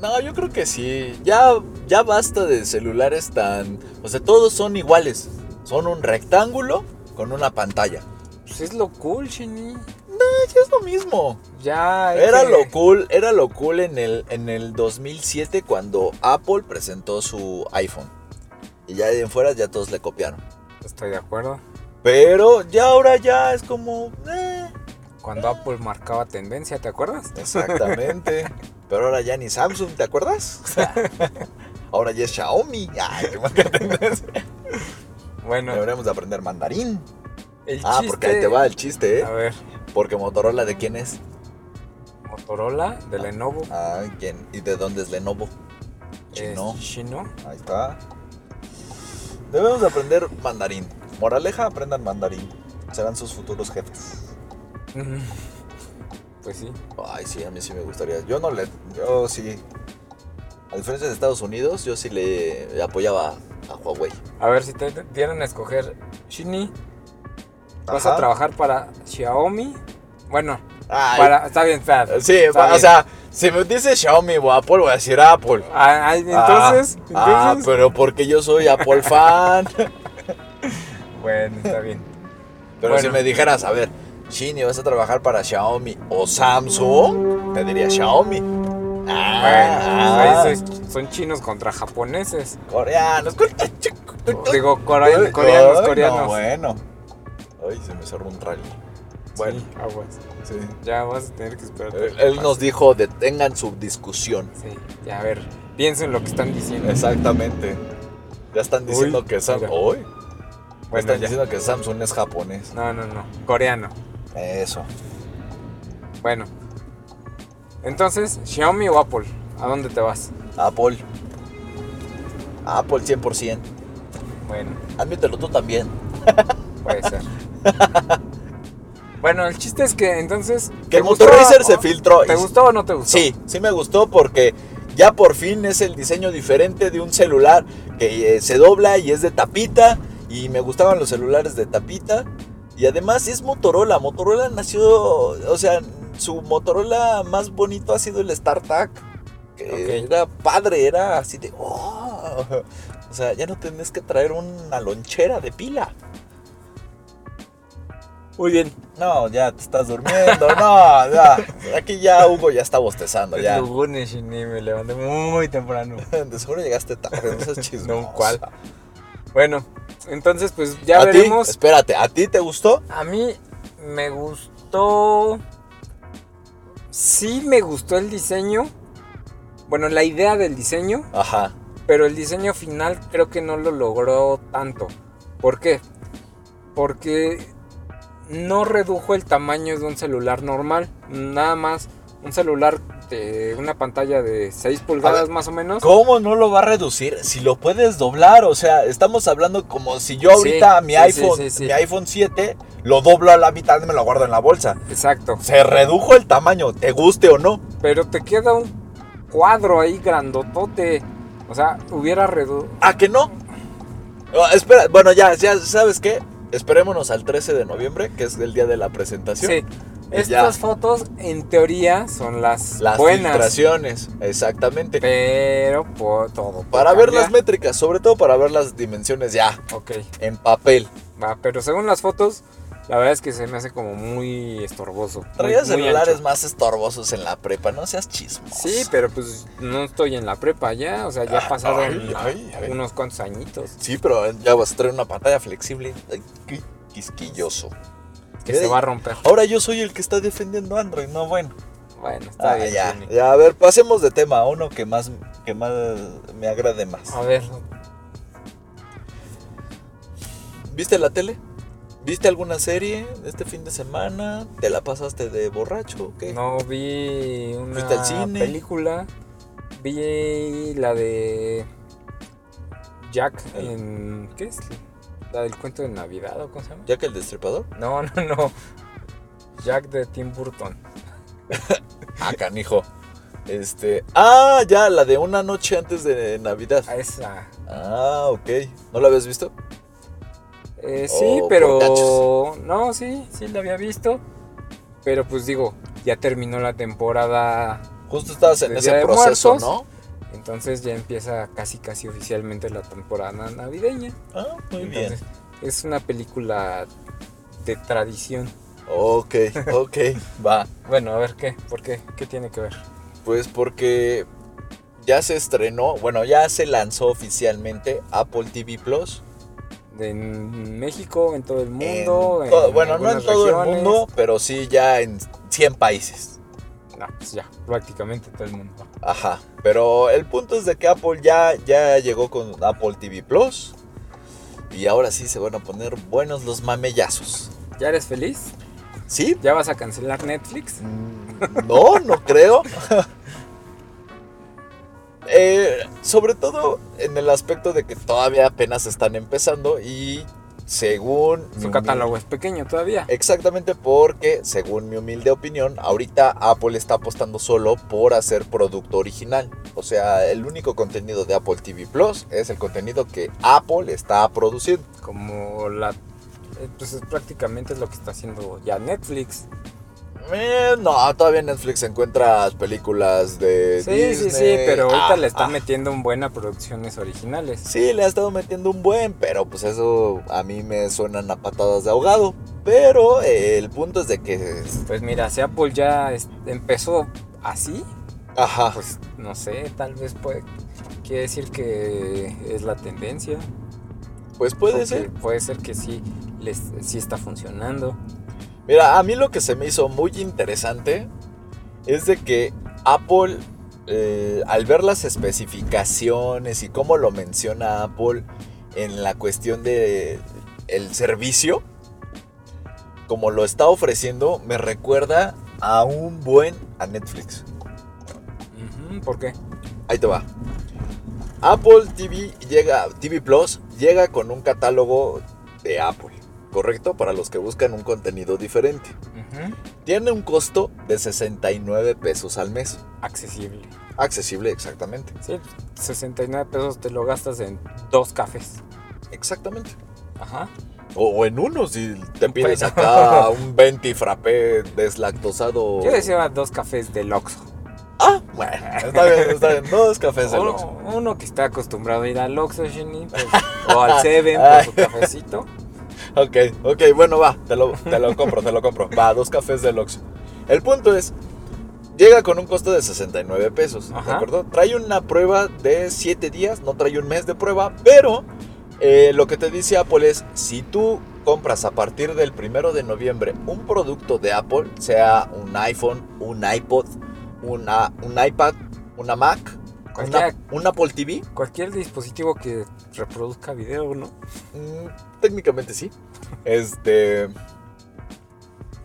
No, yo creo que sí. Ya, ya basta de celulares tan... O sea, todos son iguales. Son un rectángulo con una pantalla. Pues es lo cool, Shini. Ya es lo mismo. Ya. Era que- lo cool, era lo cool en el, en el 2007 cuando Apple presentó su iPhone. Y ya de en fuera ya todos le copiaron. Estoy de acuerdo. Pero ya ahora ya es como... eh, Cuando Apple marcaba tendencia, ¿te acuerdas? exactamente. Pero ahora ya ni Samsung, ¿te acuerdas? ahora ya es Xiaomi. Ay, qué marca. Bueno, Deberíamos de aprender mandarín. el Ah, porque ahí te va el chiste, A ¿eh? ver, Porque Motorola, ¿de quién es? Motorola, de Lenovo. Ah, ¿quién? ¿Y de dónde es Lenovo? Chino. Chino. Ahí está. Debemos de aprender mandarín. Moraleja, aprendan mandarín. Serán sus futuros jefes. Mm, Pues sí. Ay, sí, a mí sí me gustaría. Yo no le... Yo sí... A diferencia de Estados Unidos, yo sí le apoyaba a Huawei. A ver, si te dieran a escoger Shini, vas a trabajar para Xiaomi. Bueno, Ay, para. Está bien, espérate. Sí, Está o bien. sea, si me dice Xiaomi o Apple, voy a decir Apple. Ah, ah, entonces. Ah, pero porque yo soy Apple fan. Bueno, está bien. Pero si me dijeras, a ver, Shini, ¿vas a trabajar para Xiaomi o Samsung? Te diría Xiaomi. Ah, Bueno, ah, son chinos contra japoneses. coreanos. Digo, corea- Ay, coreanos, ay, coreanos. no, bueno. Ay, se me cerró un rally. Bueno, Sí, aguas. sí. Ya vas a tener que esperar. Él, él nos dijo, detengan su discusión. Sí, ya a ver, piensen lo que están diciendo. Exactamente. Ya están diciendo Uy, que Samsung... Hoy. Bueno, están ya. diciendo que Samsung es japonés. No, no, no. Coreano. Eso. Bueno. Entonces, Xiaomi o Apple, ¿a dónde te vas? Apple. Apple 100%. Bueno, Admítelo tú también. puede ser. bueno, el chiste es que entonces. Que ¿te el o- se filtró. ¿Te gustó o no te gustó? Sí, sí me gustó porque ya por fin es el diseño diferente de un celular que eh, se dobla y es de tapita. Y me gustaban los celulares de tapita. Y además es Motorola. Motorola nació, o sea, su Motorola más bonito ha sido el StarTAC. Que era padre, era así de... "Oh". O sea, ya no tenés que traer una lonchera de pila. Muy bien. No, ya te estás durmiendo. No, ya. Aquí ya Hugo ya está bostezando. Ya. lunes, me levanté muy temprano. De seguro llegaste tarde, no seas. No, ¿cuál? Bueno, Entonces, pues ya ¿A ti? veremos. Espérate, ¿a ti te gustó? A mí me gustó. Sí, me gustó el diseño. Bueno, la idea del diseño. Ajá. Pero el diseño final creo que no lo logró tanto. ¿Por qué? Porque no redujo el tamaño de un celular normal. Nada más un celular de una pantalla de 6 pulgadas ver, más o menos. ¿Cómo no lo va a reducir si lo puedes doblar? O sea, estamos hablando como si yo Sí, ahorita mi sí, iPhone, sí. mi iPhone 7 lo doblo a la mitad y me lo guardo en la bolsa. Exacto. Se redujo el tamaño, te guste o no. Pero te queda un cuadro ahí grandotote. O sea, hubiera reducido. ¿A que no? Oh, espera, bueno, ya, ya, ¿sabes qué? Esperémonos al 13 de noviembre, que es el día de la presentación. Sí. Estas ya. fotos, en teoría, son las, Las buenas. filtraciones, exactamente. Pero por todo. Para ver las métricas, sobre todo para ver las dimensiones ya, Ok. en papel. Va, pero según las fotos, la verdad es que se me hace como muy estorboso. muy celulares más estorbosos en la prepa, no seas chismoso. Sí, pero pues no estoy en la prepa ya. O sea, ya Ah, pasaron ay, unos cuantos añitos. Sí, pero ya vas a traer una pantalla flexible. Ay, qué quisquilloso. Que se va a romper. Ahora yo soy el que está defendiendo Android, no bueno. Bueno, está Ah, bien. ya, ya, a ver, pasemos de tema a uno que más, que más me agrade más. A ver, ¿Viste la tele? ¿Viste alguna serie este fin de semana? ¿Te la pasaste de borracho o qué? no vi una ¿Fuiste al cine? película. Vi la de Jack El- en. ¿Qué es? La del cuento de Navidad o cómo se llama? ¿Ya que el destripador? No, no, no. Jack de Tim Burton. Ah, canijo. Este. Ah, ya, la de una noche antes de Navidad. A esa. Ah, ok. ¿No la habías visto? Eh, sí, Oh, pero. No, sí, sí la había visto. Pero pues digo, ya terminó la temporada. Justo estabas en ¿De ese proceso, Muertos? ¿no? Entonces ya empieza casi casi oficialmente la temporada navideña. Ah, muy bien. Entonces, es una película de tradición. Ok, ok, va. Bueno, a ver qué, ¿por qué? ¿Qué tiene que ver? Pues porque ya se estrenó, bueno, ya se lanzó oficialmente Apple TV Plus. En México, en todo el En mundo. en todo- bueno, no en todo el mundo, pero sí ya en 100 países. No, pues ya, prácticamente todo el mundo. Ajá. Pero el punto es de que Apple ya, ya llegó con Apple TV Plus. Y ahora sí se van a poner buenos los mamellazos. ¿Ya eres feliz? ¿Sí? ¿Ya vas a cancelar Netflix? Mm, No, no creo. Eh, sobre todo en el aspecto de que todavía apenas están empezando y según... Su catálogo es pequeño todavía. Exactamente porque, según mi humilde opinión, ahorita Apple está apostando solo por hacer producto original. O sea, el único contenido de Apple TV Plus es el contenido que Apple está produciendo. Como la... eh, Pues es prácticamente es lo que está haciendo ya Netflix. Eh, no, todavía en Netflix encuentras películas de Sí, Disney. sí, sí, pero ahorita Ah, le están ah. metiendo en buena producciones originales. Sí, le ha estado metiendo un buen, pero pues eso a mí me suenan a patadas de ahogado. Pero eh, el punto es de que... Pues mira, si Apple ya empezó así, Ajá. pues no sé, tal vez puede... Quiere decir que es la tendencia. Pues puede porque ser. Puede ser que sí, les, sí está funcionando. Mira, a mí lo que se me hizo muy interesante es de que Apple, eh, al ver las especificaciones y cómo lo menciona Apple en la cuestión de el servicio, como lo está ofreciendo, me recuerda a un buen a Netflix. ¿Por qué? Ahí te va. Apple TV llega, TV Plus llega con un catálogo de Apple, ¿correcto? Para los que buscan un contenido diferente. Tiene un costo de 69 pesos al mes. Accesible. Accesible, exactamente. Sí, 69 pesos te lo gastas en dos cafés. Exactamente. Ajá. O, o en uno, si te pides acá un 20 frappé deslactosado. Yo decía dos cafés del Oxxo. Ah, bueno, está bien, está bien. Dos cafés de Uno, Oxxo. uno que está acostumbrado a ir al Oxxo, Jenny, pues, o al Seven por su cafecito. Ok, ok, bueno, va, te lo, te lo compro, te lo compro. Va, dos cafés de Oxxo. El punto es, llega con un costo de 69 pesos, ¿de acuerdo? Trae una prueba de 7 días, no trae un mes de prueba, pero Eh, lo que te dice Apple es, si tú compras a partir del primero de noviembre un producto de Apple, sea un iPhone, un iPod, una, un iPad, una Mac, una, un Apple TV, Cualquier dispositivo que reproduzca video, ¿no? mm, técnicamente sí, este,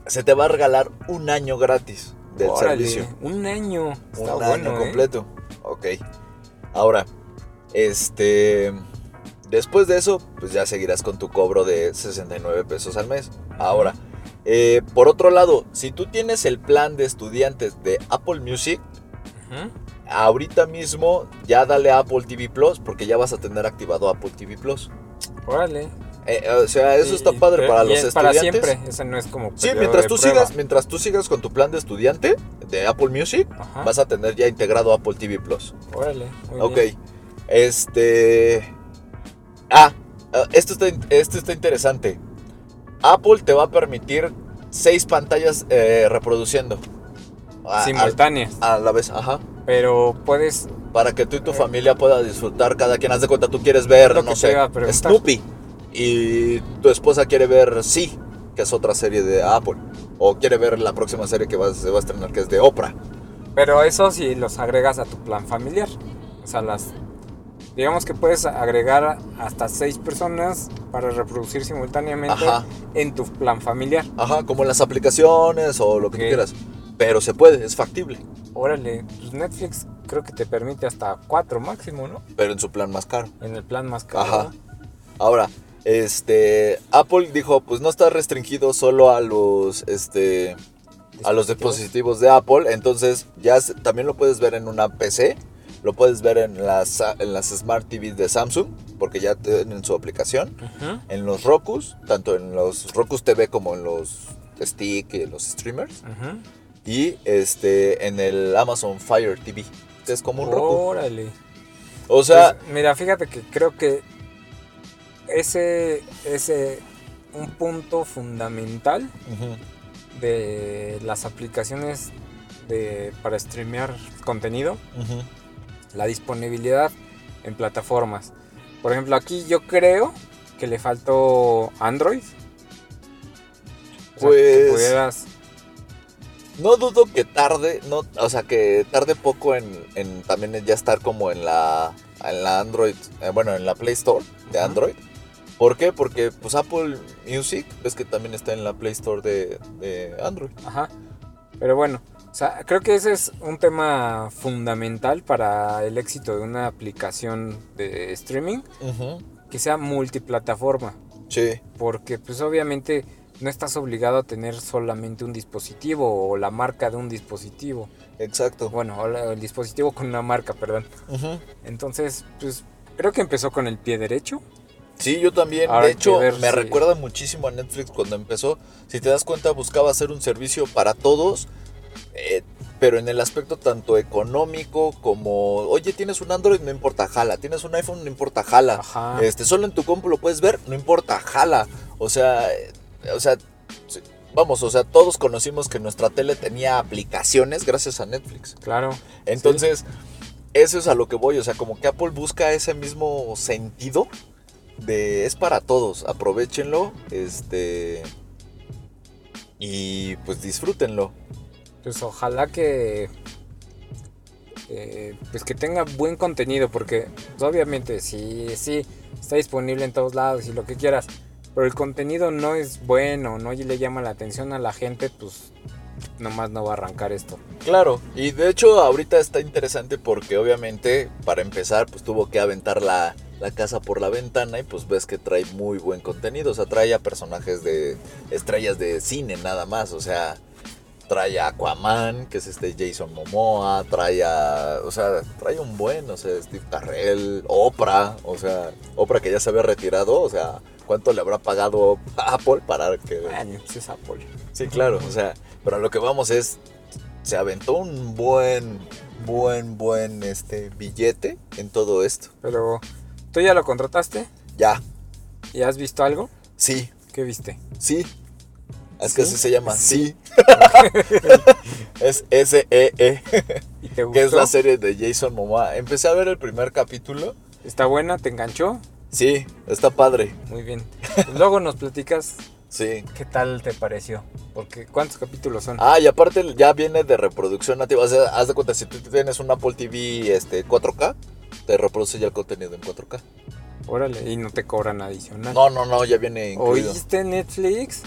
se te va a regalar un año gratis del Órale, servicio. Un año. Está un bueno, año ¿eh? completo. Ok. Ahora, este. Después de eso, pues ya seguirás con tu cobro de 69 pesos al mes. Ahora, eh, por otro lado, si tú tienes el plan de estudiantes de Apple Music, Ujú. Ahorita mismo ya dale a Apple TV Plus porque ya vas a tener activado Apple TV Plus. Órale. Eh, o sea, eso Y- está padre para los es Para estudiantes. siempre. Ese no es como. Sí, mientras tú prueba. sigas, mientras tú sigas con tu plan de estudiante de Apple Music, Ajá. vas a tener ya integrado Apple TV Plus. Órale. muy Ok. bien. Este. Ah, ah, esto está, esto está interesante. Apple te va a permitir seis pantallas eh, reproduciendo. Simultáneas. A, a la vez, ajá. Pero puedes. Para que tú y tu familia pueda disfrutar cada quien. Haz de cuenta, tú quieres ver, no sé. Snoopy. Y tu esposa quiere ver Sí, que es otra serie de Apple. O quiere ver la próxima serie que va- se va a estrenar, que es de Oprah. Pero eso si los agregas a tu plan familiar. O sea, las. Digamos que puedes agregar hasta seis personas para reproducir simultáneamente Ajá. en tu plan familiar. Ajá, como en las aplicaciones o lo que tú quieras. Pero se puede, es factible. Órale, pues Netflix creo que te permite hasta cuatro máximo, ¿no? Pero en su plan más caro. En el plan más caro. Ajá. Ahora, este, Apple dijo, pues no está restringido solo a los, este, a los dispositivos de Apple, entonces ya también lo puedes ver en una PC, lo puedes ver en las, en las Smart TVs de Samsung, porque ya tienen su aplicación, Ujú, en los Rokus, tanto en los Rokus TV como en los Stick y los streamers, ujú. Y este, en el Amazon Fire TV, es como un Roku. Órale. O sea, Pues, mira, fíjate que creo que ese ese un punto fundamental de las aplicaciones de, para streamear contenido, la disponibilidad en plataformas. Por ejemplo, aquí yo creo que le faltó Android. O sea, que Pues- pudieras- No dudo que tarde, no, o sea, que tarde poco en, en también ya estar como en la, en la Android, eh, bueno, en la Play Store de. Android. ¿Por qué? Porque pues Apple Music ves que también está en la Play Store de, de Android. Ajá. Pero bueno, o sea, creo que ese es un tema fundamental para el éxito de una aplicación de streaming que sea multiplataforma. Sí, Porque pues obviamente no estás obligado a tener solamente un dispositivo o la marca de un dispositivo. exacto. Bueno, el dispositivo con una marca, perdón. Ujú. Entonces, pues creo que empezó con el pie derecho. Sí, yo también. Ahora de hecho, ver me recuerda muchísimo a Netflix cuando empezó. Si te das cuenta, buscaba hacer un servicio para todos, eh, pero en el aspecto tanto económico como, oye, tienes un Android, no importa, jala. Tienes un iPhone, no importa, jala. Ajá. Este, solo en tu compu lo puedes ver, no importa, jala. O sea, o sea, vamos, o sea, todos conocimos que nuestra tele tenía aplicaciones gracias a Netflix. Claro. Entonces, eso es a lo que voy. O sea, como que Apple busca ese mismo sentido de es para todos. Aprovechenlo. Este. Y pues disfrútenlo. Pues ojalá que. eh, pues que tenga buen contenido, porque pues, obviamente sí, sí, está disponible en todos lados y lo que quieras, pero el contenido no es bueno, no le llama la atención a la gente, pues nomás no va a arrancar esto. Claro. Y de hecho, ahorita está interesante porque obviamente, para empezar, pues tuvo que aventar la, la casa por la ventana y pues ves que trae muy buen contenido. O sea, trae a personajes de estrellas de cine nada más. O sea, trae a Aquaman, que es este Jason Momoa, trae a, o sea, trae un buen, o sea, Steve Carrell, Oprah, o sea, Oprah que ya se había retirado, o sea, ¿cuánto le habrá pagado Apple para que... Bueno, pues es Apple. Sí, claro, o sea, pero a lo que vamos es, se aventó un buen, buen, buen, este, billete en todo esto. Pero, ¿tú ya lo contrataste? Ya, ¿Y has visto algo? sí, ¿Qué viste? sí. Es que ¿Sí? así se llama, Sí. sí. es S-E-E. ¿Y te gustó? que es la serie de Jason Momoa. Empecé a ver el primer capítulo. ¿Está buena? ¿Te enganchó? Sí, está padre. Muy bien. Luego nos platicas Sí. qué tal te pareció. Porque ¿cuántos capítulos son? Ah, y aparte ya viene de reproducción nativa. O sea, haz de cuenta, si tú tienes un Apple TV este, 4K, te reproduce ya el contenido en 4K. Órale, y no te cobran adicional. No, no, no, ya viene incluido. ¿Oíste Netflix?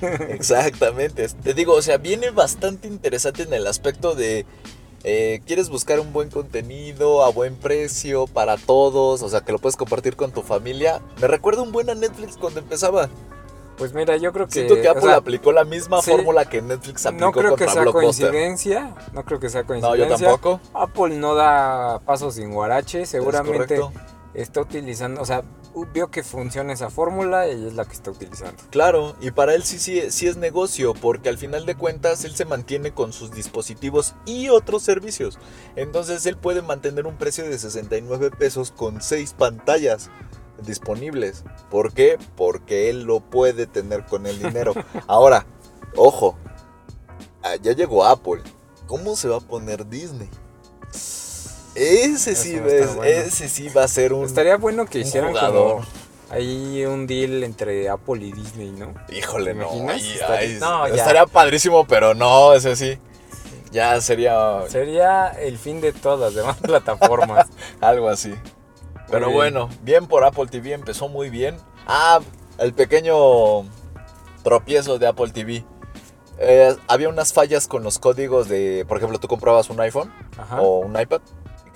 Exactamente. Te digo, o sea, viene bastante interesante en el aspecto de. Eh, ¿Quieres buscar un buen contenido a buen precio para todos? O sea, que lo puedes compartir con tu familia. Me recuerda un buen a Netflix cuando empezaba. Pues mira, yo creo que... Siento que o Apple sea, aplicó la misma sí. fórmula que Netflix aplicó no creo que sea coincidencia. No creo que sea No, coincidencia. yo tampoco. Apple no da pasos sin guarache. Seguramente está utilizando... O sea, vio que funciona esa fórmula y es la que está utilizando. Claro, y para él sí, sí, sí es negocio, porque al final de cuentas él se mantiene con sus dispositivos y otros servicios. Entonces él puede mantener un precio de 69 pesos con 6 pantallas disponibles. ¿Por qué? Porque él lo puede tener con el dinero. Ahora, ojo, ah, ya llegó Apple. ¿Cómo se va a poner Disney? Ese sí, Eso es- bueno. ese sí va a ser un... Estaría bueno que un hicieran jugador. como ahí un deal entre Apple y Disney, ¿no? Híjole, ¿Te no. Estaría- no, ya. estaría padrísimo, pero no, ese sí. Ya sería Sería el fin de todas las demás plataformas. algo así. Pero bien. bueno, bien por Apple TV, empezó muy bien. Ah, el pequeño tropiezo de Apple TV. Eh, había unas fallas con los códigos de, por ejemplo, tú comprabas un iPhone Ajá. o un iPad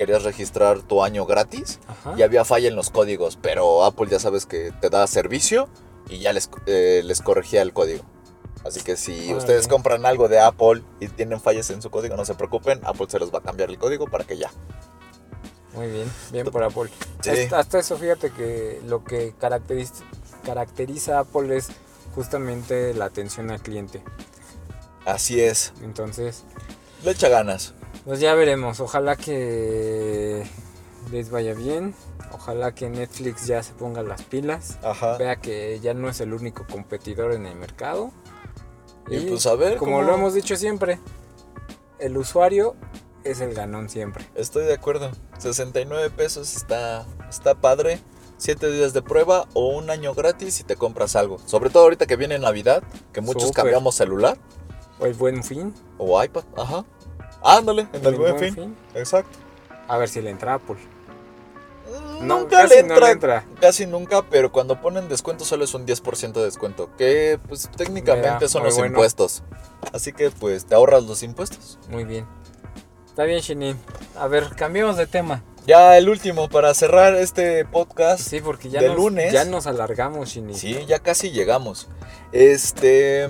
querías registrar tu año gratis Ajá. y había falla en los códigos, pero Apple ya sabes que te da servicio y ya les, eh, les corregía el código. Así que si Órale. ustedes compran algo de Apple y tienen fallas en su código, no se preocupen, Apple se les va a cambiar el código para que ya. Muy bien, bien por Apple. Sí. Hasta, hasta eso, fíjate que lo que caracteriza, caracteriza a Apple es justamente la atención al cliente. Así es, Entonces, le echa ganas. Pues ya veremos. Ojalá que les vaya bien. Ojalá que Netflix ya se ponga las pilas. Ajá. Vea que ya no es el único competidor en el mercado. Y pues a ver, como cómo- lo hemos dicho siempre, el usuario es el ganón siempre. Estoy de acuerdo. 69 pesos está, está padre. 7 días de prueba o un año gratis si te compras algo. Sobre todo ahorita que viene Navidad, que muchos Súper. cambiamos celular O el buen fin. o iPad. Ajá. Ándale, en el el buen Buen fin. Exacto. A ver si le entra a Apple. Mm, No, nunca casi le no entra, le entra. Casi nunca, pero cuando ponen descuento solo es un 10% de descuento. Que pues técnicamente Mira, son los bueno. impuestos. Así que pues te ahorras los impuestos. Muy bien. Está bien, Shinin. A ver, cambiemos de tema. Ya el último para cerrar este podcast. Sí, porque ya, De nos, lunes. ya nos alargamos, Shinin. Sí, ya casi llegamos. Este.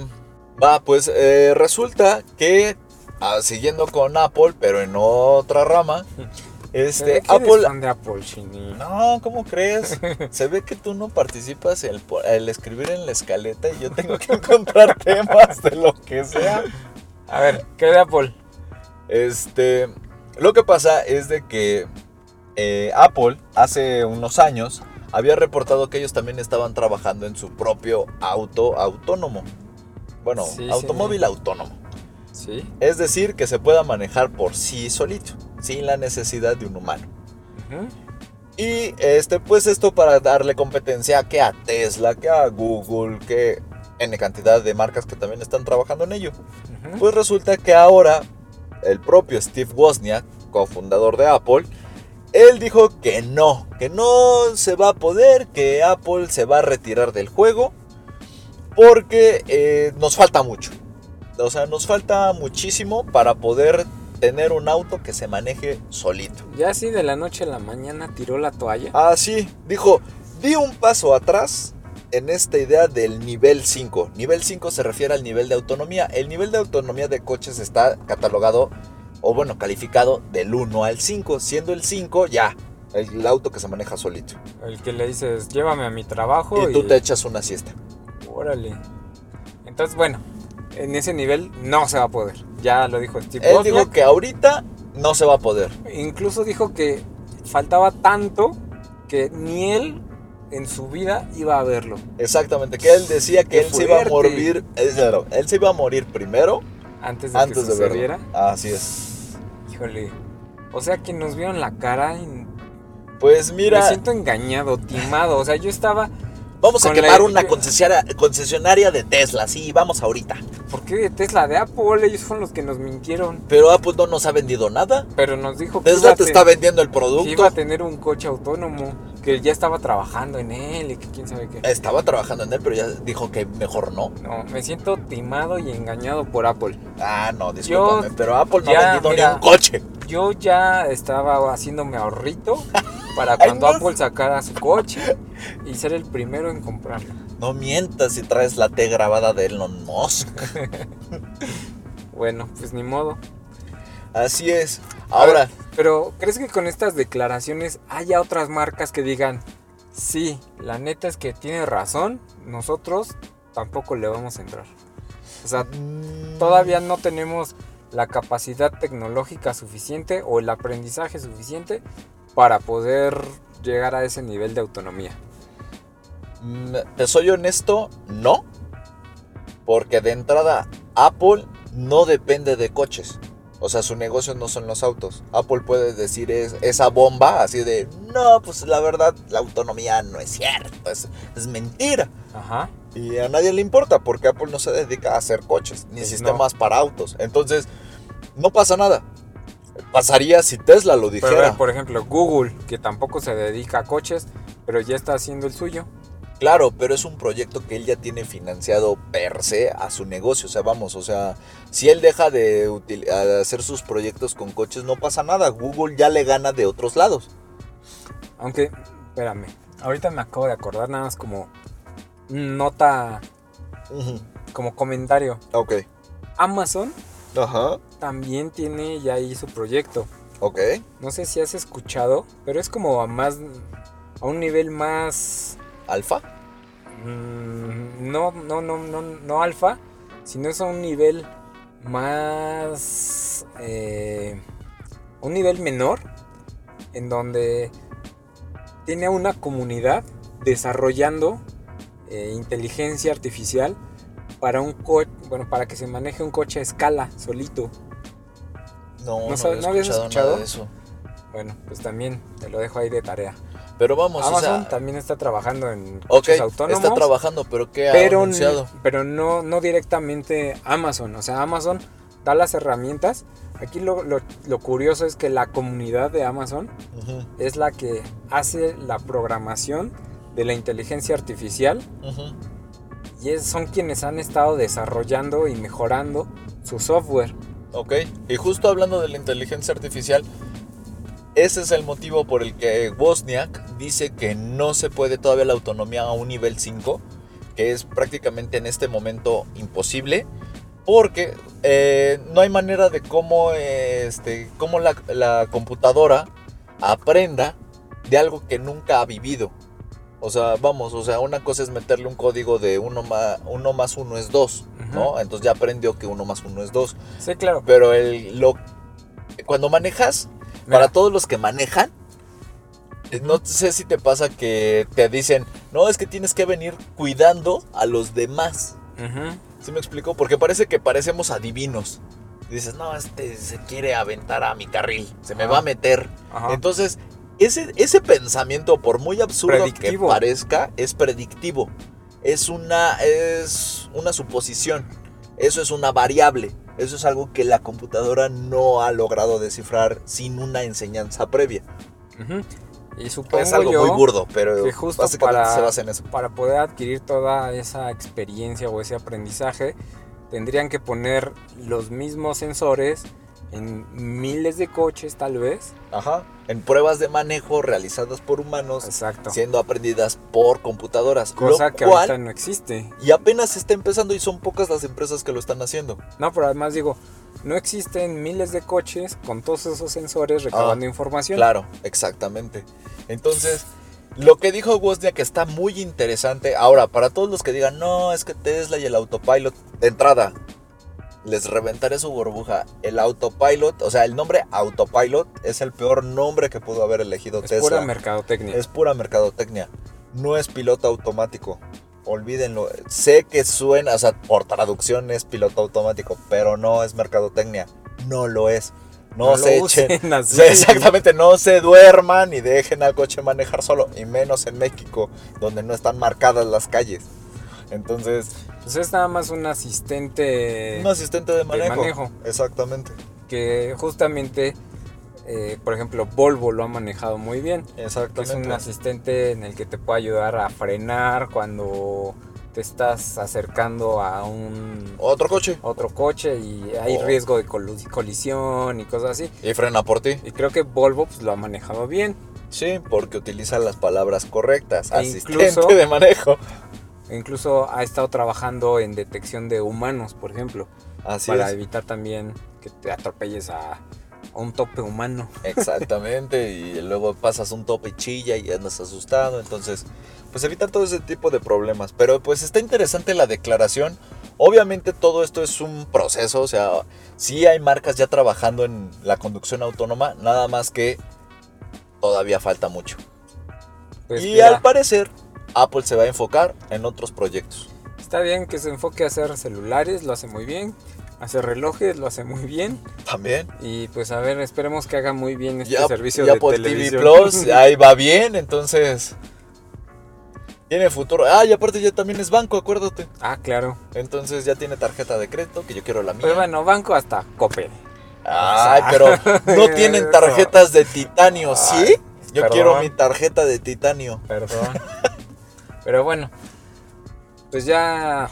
Va, pues eh, resulta que. Ah, siguiendo con Apple, pero en otra rama. Este, Apple. de Apple, Shinin. No, ¿cómo crees? Se ve que tú no participas en el, el escribir en la escaleta y yo tengo que encontrar temas de lo que sea. A ver, ¿qué de Apple? Este, lo que pasa es de que eh, Apple hace unos años había reportado que ellos también estaban trabajando en su propio auto autónomo. Bueno, Sí, sí. automóvil autónomo. Sí. Es decir, que se pueda manejar por sí solito, sin la necesidad de un humano. Y este, pues esto para darle competencia que a Tesla, que a Google, que N cantidad de marcas que también están trabajando en ello. Pues resulta que ahora el propio Steve Wozniak, cofundador de Apple, él dijo que no, que no se va a poder, que Apple se va a retirar del juego porque eh, nos falta mucho. O sea, nos falta muchísimo para poder tener un auto que se maneje solito. Ya así de la noche a la mañana tiró la toalla. Ah, sí, dijo, di un paso atrás en esta idea del nivel 5. Nivel 5 se refiere al nivel de autonomía. El nivel de autonomía de coches está catalogado, o bueno, calificado del 1 al 5, siendo el 5 ya el auto que se maneja solito. El que le dices, llévame a mi trabajo. Y tú te echas una siesta. Órale. Entonces, bueno, en ese nivel no se va a poder. Ya lo dijo Steve Él dijo que ahorita no se va a poder. Incluso dijo que faltaba tanto que ni él en su vida iba a verlo. Exactamente, que él decía que él se iba a morir, él se iba a morir primero Antes de antes que de sucediera. verlo. Así es. Híjole. O sea que nos vieron la cara en Pues mira, Me siento engañado, timado. O sea, yo estaba. Vamos a la- quemar una concesionaria, concesionaria de Tesla, sí, vamos ahorita. ¿Por qué de Tesla de Apple? Ellos fueron los que nos mintieron. Pero Apple no nos ha vendido nada. Pero nos dijo que Tesla te está vendiendo el que iba producto. a tener un coche autónomo. Que ya estaba trabajando en él y que quién sabe qué. Estaba trabajando en él, pero ya dijo que mejor no. No, me siento timado y engañado por Apple. Ah, no, discúlpame, Yo pero Apple no ya, ha vendido mira, ni un coche. Yo ya estaba haciéndome ahorrito para Ay, cuando no. Apple sacara su coche y ser el primero en comprarlo. No mientas si traes la T grabada de Elon Musk. Bueno, pues ni modo. Así es. Ahora, Pero, ¿crees que con estas declaraciones haya otras marcas que digan, sí, la neta es que tiene razón, nosotros tampoco le vamos a entrar? O sea, mm, todavía no tenemos la capacidad tecnológica suficiente o el aprendizaje suficiente para poder llegar a ese nivel de autonomía. mm, te soy honesto, no. Porque de entrada, Apple no depende de coches. O sea, su negocio no son los autos. Apple puede decir es, esa bomba así de, no, pues la verdad, la autonomía no es cierto, es, es mentira. Ajá. Y a nadie le importa porque Apple no se dedica a hacer coches ni Pues sistemas para autos. Entonces, no pasa nada. Pasaría si Tesla lo Pero a dijera. ver, por ejemplo, Google, que tampoco se dedica a coches, pero ya está haciendo el suyo. Claro, pero es un proyecto que él ya tiene financiado per se a su negocio. O sea, vamos, o sea, si él deja de hacer sus proyectos con coches, no pasa nada. Google ya le gana de otros lados. Aunque, espérame, ahorita me acabo de acordar nada más como nota, como comentario. Ok. Amazon Ajá. también tiene ya ahí su proyecto. Ok. No sé si has escuchado, pero es como a más, a un nivel más, Alfa. mm, no, no, no, no, no alfa, sino es a un nivel más, eh, un nivel menor, en donde tiene una comunidad desarrollando eh, inteligencia artificial para un coche, bueno, para que se maneje un coche a escala solito. No, ¿No no, sabes- había no habías escuchado, escuchado? nada de eso. Bueno, pues también te lo dejo ahí de tarea. Pero vamos, Amazon o sea, también está trabajando en coches autónomos. está trabajando, pero ¿qué ha pero, anunciado? pero no, no directamente Amazon. O sea, Amazon da las herramientas. Aquí lo, lo- lo curioso es que la comunidad de Amazon es la que hace la programación de la inteligencia artificial. Y son quienes han estado desarrollando y mejorando su software. Ok, y justo hablando de la inteligencia artificial, ese es el motivo por el que Wozniak dice que no se puede todavía la autonomía a un nivel 5, que es prácticamente en este momento imposible, porque eh, no hay manera de cómo, este, cómo la computadora aprenda de algo que nunca ha vivido. O sea, vamos, o sea, una cosa es meterle un código de 1 más 1 más 1 es 2, ¿no? Entonces ya aprendió que 1 más 1 es 2. Sí, claro. Pero el, lo, cuando manejas, Mira, para todos los que manejan, eh, no sé si te pasa que te dicen, no, es que tienes que venir cuidando a los demás. ¿Sí me explico? Porque parece que parecemos adivinos. Dices, no, este se quiere aventar a mi carril, se me Ajá. va a meter. Entonces, ese, ese pensamiento, por muy absurdo Predictivo. que parezca, es predictivo. Es una, es una suposición. Eso es una variable. Eso es algo que la computadora no ha logrado descifrar sin una enseñanza previa. Y supongo es algo yo muy burdo, pero que justo básicamente para- se basa en eso. para poder adquirir toda esa experiencia o ese aprendizaje, tendrían que poner los mismos sensores en miles de coches tal vez. Ajá. En pruebas de manejo realizadas por humanos, Exacto. siendo aprendidas por computadoras. Cosa lo que cual, ahorita no existe. y apenas está empezando y son pocas las empresas que lo están haciendo. No, pero además digo, no existen miles de coches con todos esos sensores recabando información. Ah, Claro, exactamente. Entonces, lo que dijo Wozniak está muy interesante. Ahora, para todos los que digan, no, es que Tesla y el autopilot, de entrada, les reventaré su burbuja. El autopilot, o sea, el nombre autopilot es el peor nombre que pudo haber elegido Es Tesla. pura mercadotecnia. es pura mercadotecnia. No es piloto automático. Olvídenlo. Sé que suena, o sea, por traducción es piloto automático, pero no es mercadotecnia. No lo es. no, No se echen. así. Sí, exactamente, no se duerman y dejen al coche manejar solo, y menos en México, donde no están marcadas las calles. Entonces, Pues es nada más un asistente un asistente de manejo. manejo. Exactamente. que justamente, eh, por ejemplo, Volvo lo ha manejado muy bien. que es Exactamente. un asistente en el que te puede ayudar a frenar cuando te estás acercando a un Otro coche. otro coche y hay Oh. riesgo de colisión y cosas así. Y frena por ti. Y creo que Volvo pues, lo ha manejado bien. Sí, porque utiliza las palabras correctas. E Asistente incluso- de manejo. Incluso ha estado trabajando en detección de humanos, por ejemplo, Así para es. evitar también que te atropelles a, a un tope humano. Exactamente. y luego pasas un tope y chilla y andas asustado. Entonces, pues evitar todo ese tipo de problemas. Pero pues está interesante la declaración. Obviamente todo esto es un proceso. O sea, sí hay marcas ya trabajando en la conducción autónoma. Nada más que todavía falta mucho. Pues y mira, al parecer, Apple se va a enfocar en otros proyectos. Está bien que se enfoque a hacer celulares, lo hace muy bien. Hacer relojes, lo hace muy bien. También. Y pues a ver, esperemos que haga muy bien este Ya, servicio ya de por televisión. TV Plus, ahí va bien, entonces tiene futuro. Ah, y aparte ya también es banco, acuérdate. ah, claro. Entonces ya tiene tarjeta de crédito, que yo quiero la mía. Pues bueno, banco hasta Coppel. Ay, pero no tienen tarjetas de titanio, ¿sí? Ay, Yo perdón. quiero mi tarjeta de titanio. Perdón. Pero bueno, pues ya.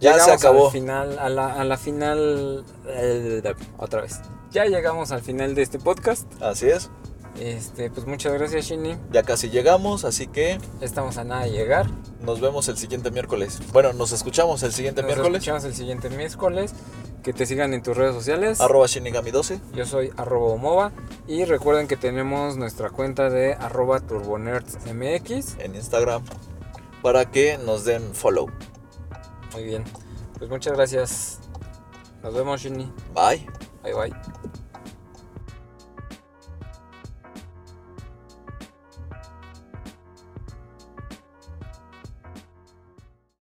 Ya se acabó. Al final, a la, a la final. eh, otra vez. Ya llegamos al final de este podcast. Así es. Este, pues muchas gracias, Shini. Ya casi llegamos, así que Estamos a nada de llegar. nos vemos el siguiente miércoles. Bueno, nos escuchamos el siguiente Nos miércoles. escuchamos el siguiente miércoles. Que te sigan en tus redes sociales. Arroba Shinigami12. Yo soy arroba Omova. Y recuerden que tenemos nuestra cuenta de arroba turbonerdsmx. en Instagram para que nos den follow. Muy bien. Pues muchas gracias. Nos vemos, Shini. Bye. Bye bye.